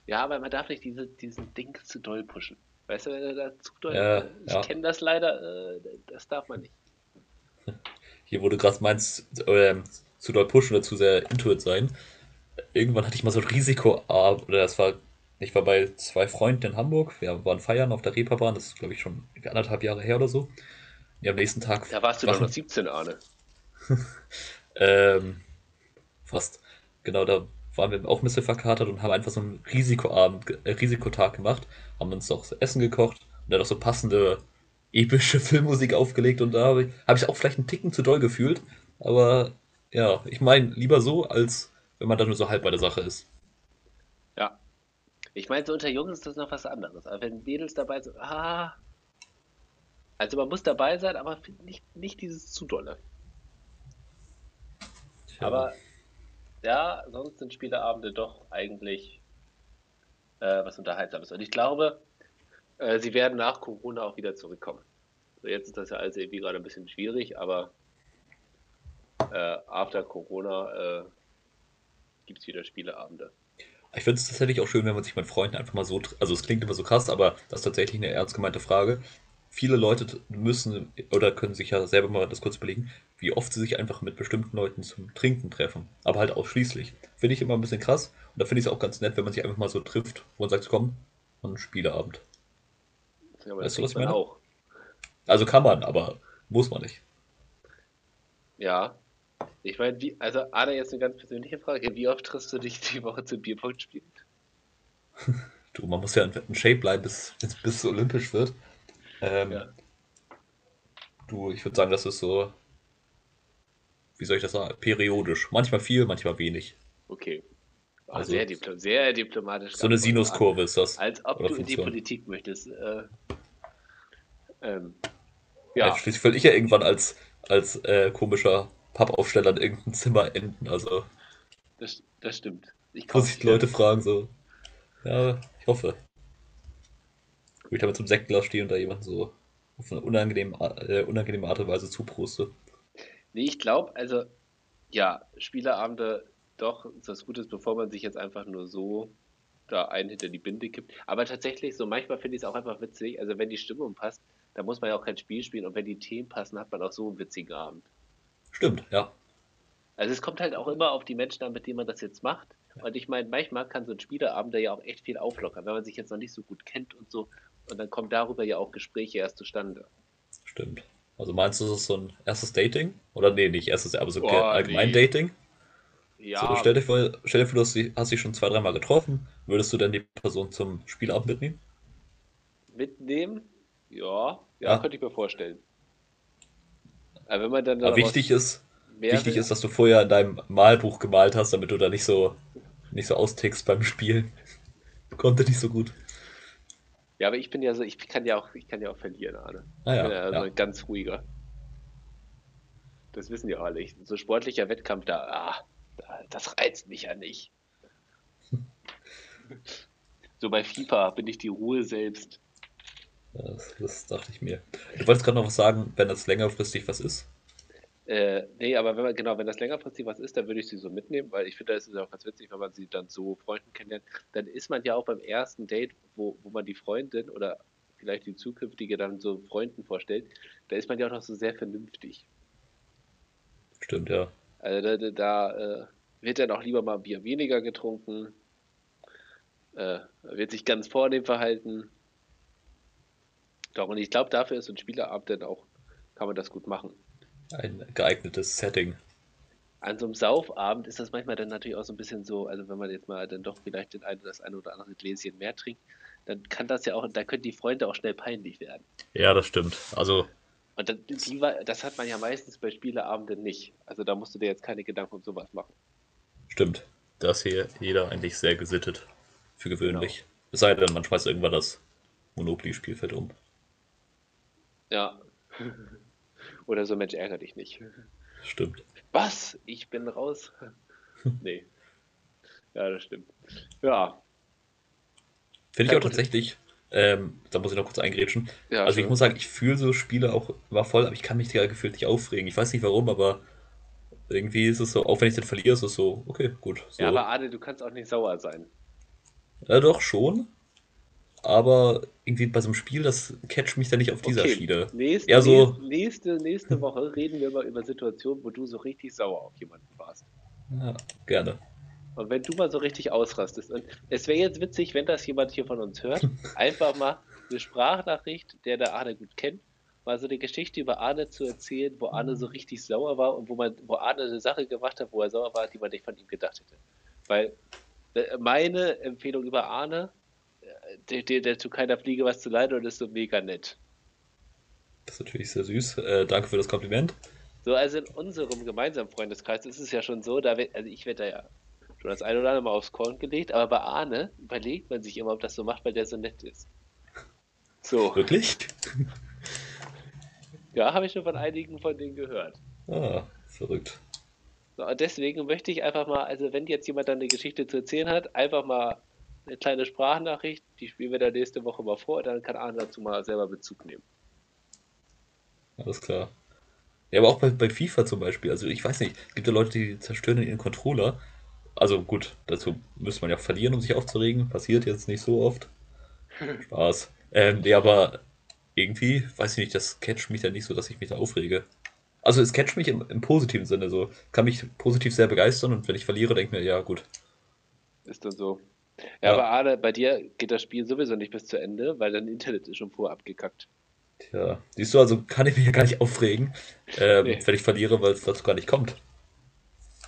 Ja, aber man darf nicht diese, diesen Ding zu doll pushen. Weißt du, wenn er da zu doll. Ja, äh, ich ja. kenne das leider, äh, das darf man nicht. Hier, wo du gerade meinst, ähm, zu doll pushen oder zu sehr Intuit sein. Irgendwann hatte ich mal so ein Risiko, oder das war, ich war bei zwei Freunden in Hamburg, wir waren feiern auf der Reeperbahn, das ist glaube ich schon anderthalb Jahre her oder so. Ja, am nächsten Tag Da warst du doch noch 17, Arne. Ähm, fast. Genau, da waren wir auch ein bisschen verkatert und haben einfach so einen Risikoabend, äh, Risikotag gemacht, haben uns noch so Essen gekocht und dann noch so passende epische Filmmusik aufgelegt und da habe ich, hab ich auch vielleicht einen Ticken zu doll gefühlt, aber ja, ich meine, lieber so, als wenn man da nur so halb bei der Sache ist. Ja. Ich meine, so unter Jungs ist das noch was anderes. Aber wenn Mädels dabei sind, ah. Also man muss dabei sein, aber nicht, nicht dieses zu dolle. Tja. Aber ja, sonst sind Spieleabende doch eigentlich äh, was Unterhaltsames. Und ich glaube, äh, sie werden nach Corona auch wieder zurückkommen. Also jetzt ist das ja alles irgendwie gerade ein bisschen schwierig, aber äh, after Corona äh, gibt es wieder Spieleabende. Ich finde es tatsächlich auch schön, wenn man sich mit Freunden einfach mal so, also es klingt immer so krass, aber das ist tatsächlich eine ernst gemeinte Frage. Viele Leute müssen oder können sich ja selber mal das kurz überlegen, wie oft sie sich einfach mit bestimmten Leuten zum Trinken treffen. Aber halt ausschließlich. Finde ich immer ein bisschen krass. Und da finde ich es auch ganz nett, wenn man sich einfach mal so trifft, wo man sagt, komm, ein Spieleabend. Ja, weißt du, was ich meine? Auch. Also kann man, aber muss man nicht. Ja, ich meine, wie, also Ada, jetzt eine ganz persönliche Frage. Wie oft triffst du dich die Woche zum Bierpunkt spielen? du, man muss ja in Shape bleiben, bis, bis es olympisch wird. Ähm, ja. Du, ich würde sagen, das ist so, wie soll ich das sagen, periodisch. Manchmal viel, manchmal wenig. Okay. Also, sehr, dipl sehr diplomatisch. So eine Sinuskurve ist das. Als ob du in die Politik möchtest. Äh, ähm, ja. ja. Schließlich will ich ja irgendwann als, als äh, komischer Pappaufsteller in irgendeinem Zimmer enden. Also. Das, das stimmt. Ich Wo sich die Leute fragen, so. Ja, ich hoffe. Ich da mit so einem Sektglas stehe und da jemand so auf eine unangenehme, äh, unangenehme Art und Weise zuproste. Nee, ich glaube, also, ja, Spieleabende doch ist was Gutes, bevor man sich jetzt einfach nur so da einen hinter die Binde kippt. Aber tatsächlich, so manchmal finde ich es auch einfach witzig. Also, wenn die Stimmung passt, dann muss man ja auch kein Spiel spielen. Und wenn die Themen passen, hat man auch so einen witzigen Abend. Stimmt, ja. Also es kommt halt auch immer auf die Menschen an, mit denen man das jetzt macht. Und ich meine, manchmal kann so ein Spieleabend ja auch echt viel auflockern, wenn man sich jetzt noch nicht so gut kennt und so. Und dann kommen darüber ja auch Gespräche erst zustande. Stimmt. Also meinst du, das ist so ein erstes Dating? Oder nee, nicht erstes, aber so Boah, allgemein nee. Dating? Ja. So, stell dir vor, stell dir vor du hast, hast dich schon zwei, dreimal getroffen. Würdest du denn die Person zum Spielabend mitnehmen? Mitnehmen? Ja, ja, ja. könnte ich mir vorstellen. Aber wenn man dann Aber wichtig ist, wichtig ist, dass du vorher in deinem Malbuch gemalt hast, damit du da nicht so nicht so austickst beim Spielen. Konnte nicht so gut. Ja, aber ich bin ja so, ich kann ja auch, ich kann ja auch verlieren, Arne. Ah, ja, ich bin ja, ja. So ganz ruhiger. Das wissen ja alle. Ich, so sportlicher Wettkampf, da, ah, da, das reizt mich ja nicht. so bei FIFA bin ich die Ruhe selbst. Das, das dachte ich mir. Du wolltest gerade noch was sagen, wenn das längerfristig was ist? Äh, nee, aber wenn man, genau, wenn das längerfristig was ist, dann würde ich sie so mitnehmen, weil ich finde, das ist auch ganz witzig, wenn man sie dann so Freunden kennenlernt. Dann ist man ja auch beim ersten Date, wo, wo man die Freundin oder vielleicht die zukünftige dann so Freunden vorstellt, da ist man ja auch noch so sehr vernünftig. Stimmt, ja. Also da, da äh, wird dann auch lieber mal ein Bier weniger getrunken, äh, wird sich ganz vornehm verhalten doch, und ich glaube, dafür ist ein Spielerabend dann auch, kann man das gut machen. Ein geeignetes Setting. An so einem Saufabend ist das manchmal dann natürlich auch so ein bisschen so, also wenn man jetzt mal dann doch vielleicht den einen, das eine oder andere Gläschen mehr trinkt, dann kann das ja auch, da können die Freunde auch schnell peinlich werden. Ja, das stimmt. Also. Und dann, die, das hat man ja meistens bei Spieleabenden nicht. Also da musst du dir jetzt keine Gedanken um sowas machen. Stimmt. Da ist hier jeder eigentlich sehr gesittet. Für gewöhnlich. Genau. Es sei denn, man schmeißt irgendwann das Monopoly-Spielfeld um. Ja. Oder so, Mensch, ärgere dich nicht. Stimmt. Was? Ich bin raus? nee. Ja, das stimmt. Ja. Finde ich auch tatsächlich, ähm, da muss ich noch kurz eingrätschen. Ja, also, ich muss sagen, ich fühle so Spiele auch war voll, aber ich kann mich da gefühlt nicht aufregen. Ich weiß nicht warum, aber irgendwie ist es so, auch wenn ich den verliere, ist es so, okay, gut. So. Ja, aber Ade, du kannst auch nicht sauer sein. Ja, doch, schon aber irgendwie bei so einem Spiel, das catcht mich da nicht auf dieser okay. Schiene. Nächste, Eher so, nächste, nächste Woche reden wir mal über Situationen, wo du so richtig sauer auf jemanden warst. Ja, gerne. Und wenn du mal so richtig ausrastest. Und es wäre jetzt witzig, wenn das jemand hier von uns hört, einfach mal eine Sprachnachricht, der der Arne gut kennt, mal so eine Geschichte über Arne zu erzählen, wo Arne so richtig sauer war und wo man, wo Arne eine Sache gemacht hat, wo er sauer war, die man nicht von ihm gedacht hätte. Weil äh, meine Empfehlung über Arne, der, der, der zu keiner Fliege was zu leiden und ist so mega nett. Das ist natürlich sehr süß. Äh, danke für das Kompliment. So, also in unserem gemeinsamen Freundeskreis ist es ja schon so, da wird, also ich werde da ja schon das eine oder andere Mal aufs Korn gelegt, aber bei Arne überlegt man sich immer, ob das so macht, weil der so nett ist. So. Wirklich? Ja, habe ich schon von einigen von denen gehört. Ah, verrückt. So, und deswegen möchte ich einfach mal, also wenn jetzt jemand dann eine Geschichte zu erzählen hat, einfach mal eine kleine Sprachnachricht, die spielen wir dann nächste Woche mal vor, dann kann Arne dazu mal selber Bezug nehmen. Alles klar. Ja, aber auch bei, bei FIFA zum Beispiel. Also ich weiß nicht, es gibt ja Leute, die zerstören ihren Controller. Also gut, dazu müsste man ja auch verlieren, um sich aufzuregen. Passiert jetzt nicht so oft. Spaß. Ähm, nee, aber irgendwie, weiß ich nicht, das catcht mich dann nicht so, dass ich mich da aufrege. Also es catcht mich im, im positiven Sinne so. Kann mich positiv sehr begeistern und wenn ich verliere, denke ich mir, ja gut. Ist dann so. Ja, ja, aber Arne, bei dir geht das Spiel sowieso nicht bis zu Ende, weil dein Internet ist schon vorher abgekackt. Tja, siehst du, also kann ich mich ja gar nicht aufregen, ähm, nee. wenn ich verliere, weil es dazu gar nicht kommt.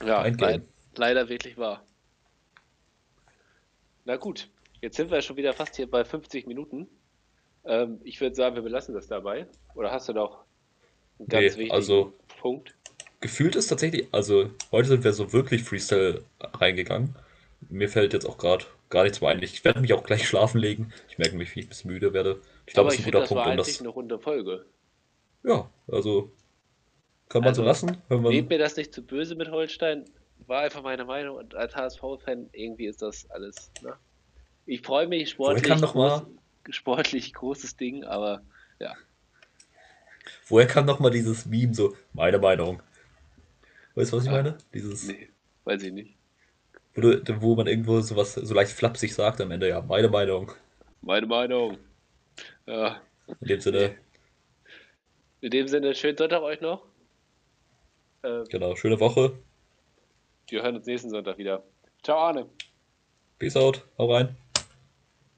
Ja, le leider wirklich wahr. Na gut, jetzt sind wir schon wieder fast hier bei 50 Minuten. Ähm, ich würde sagen, wir belassen das dabei. Oder hast du noch einen ganz nee, wichtigen also, Punkt? Gefühlt ist tatsächlich, also heute sind wir so wirklich Freestyle reingegangen. Mir fällt jetzt auch gerade gar nichts mehr ein. Ich werde mich auch gleich schlafen legen. Ich merke mich, wie ich ein bisschen müde werde. Ich glaube, das ist ein guter Punkt, um das. eine runde Folge. Ja, also kann man also, so lassen. Man... mir das nicht zu böse mit Holstein. War einfach meine Meinung und als HSV-Fan irgendwie ist das alles. Ne? Ich freue mich sportlich. Woher kam noch mal... sportlich großes Ding, aber ja. Woher kam noch mal dieses Meme so meine Meinung? Weißt du, was ich ah, meine? Dieses. Nee, weiß ich nicht. Wo, du, wo man irgendwo sowas so leicht flapsig sagt am Ende, ja, meine Meinung. Meine Meinung. Ja. In dem Sinne. In dem Sinne, schönen Sonntag euch noch. Ähm, genau, schöne Woche. Wir hören uns nächsten Sonntag wieder. Ciao, Arne. Peace out. Hau rein.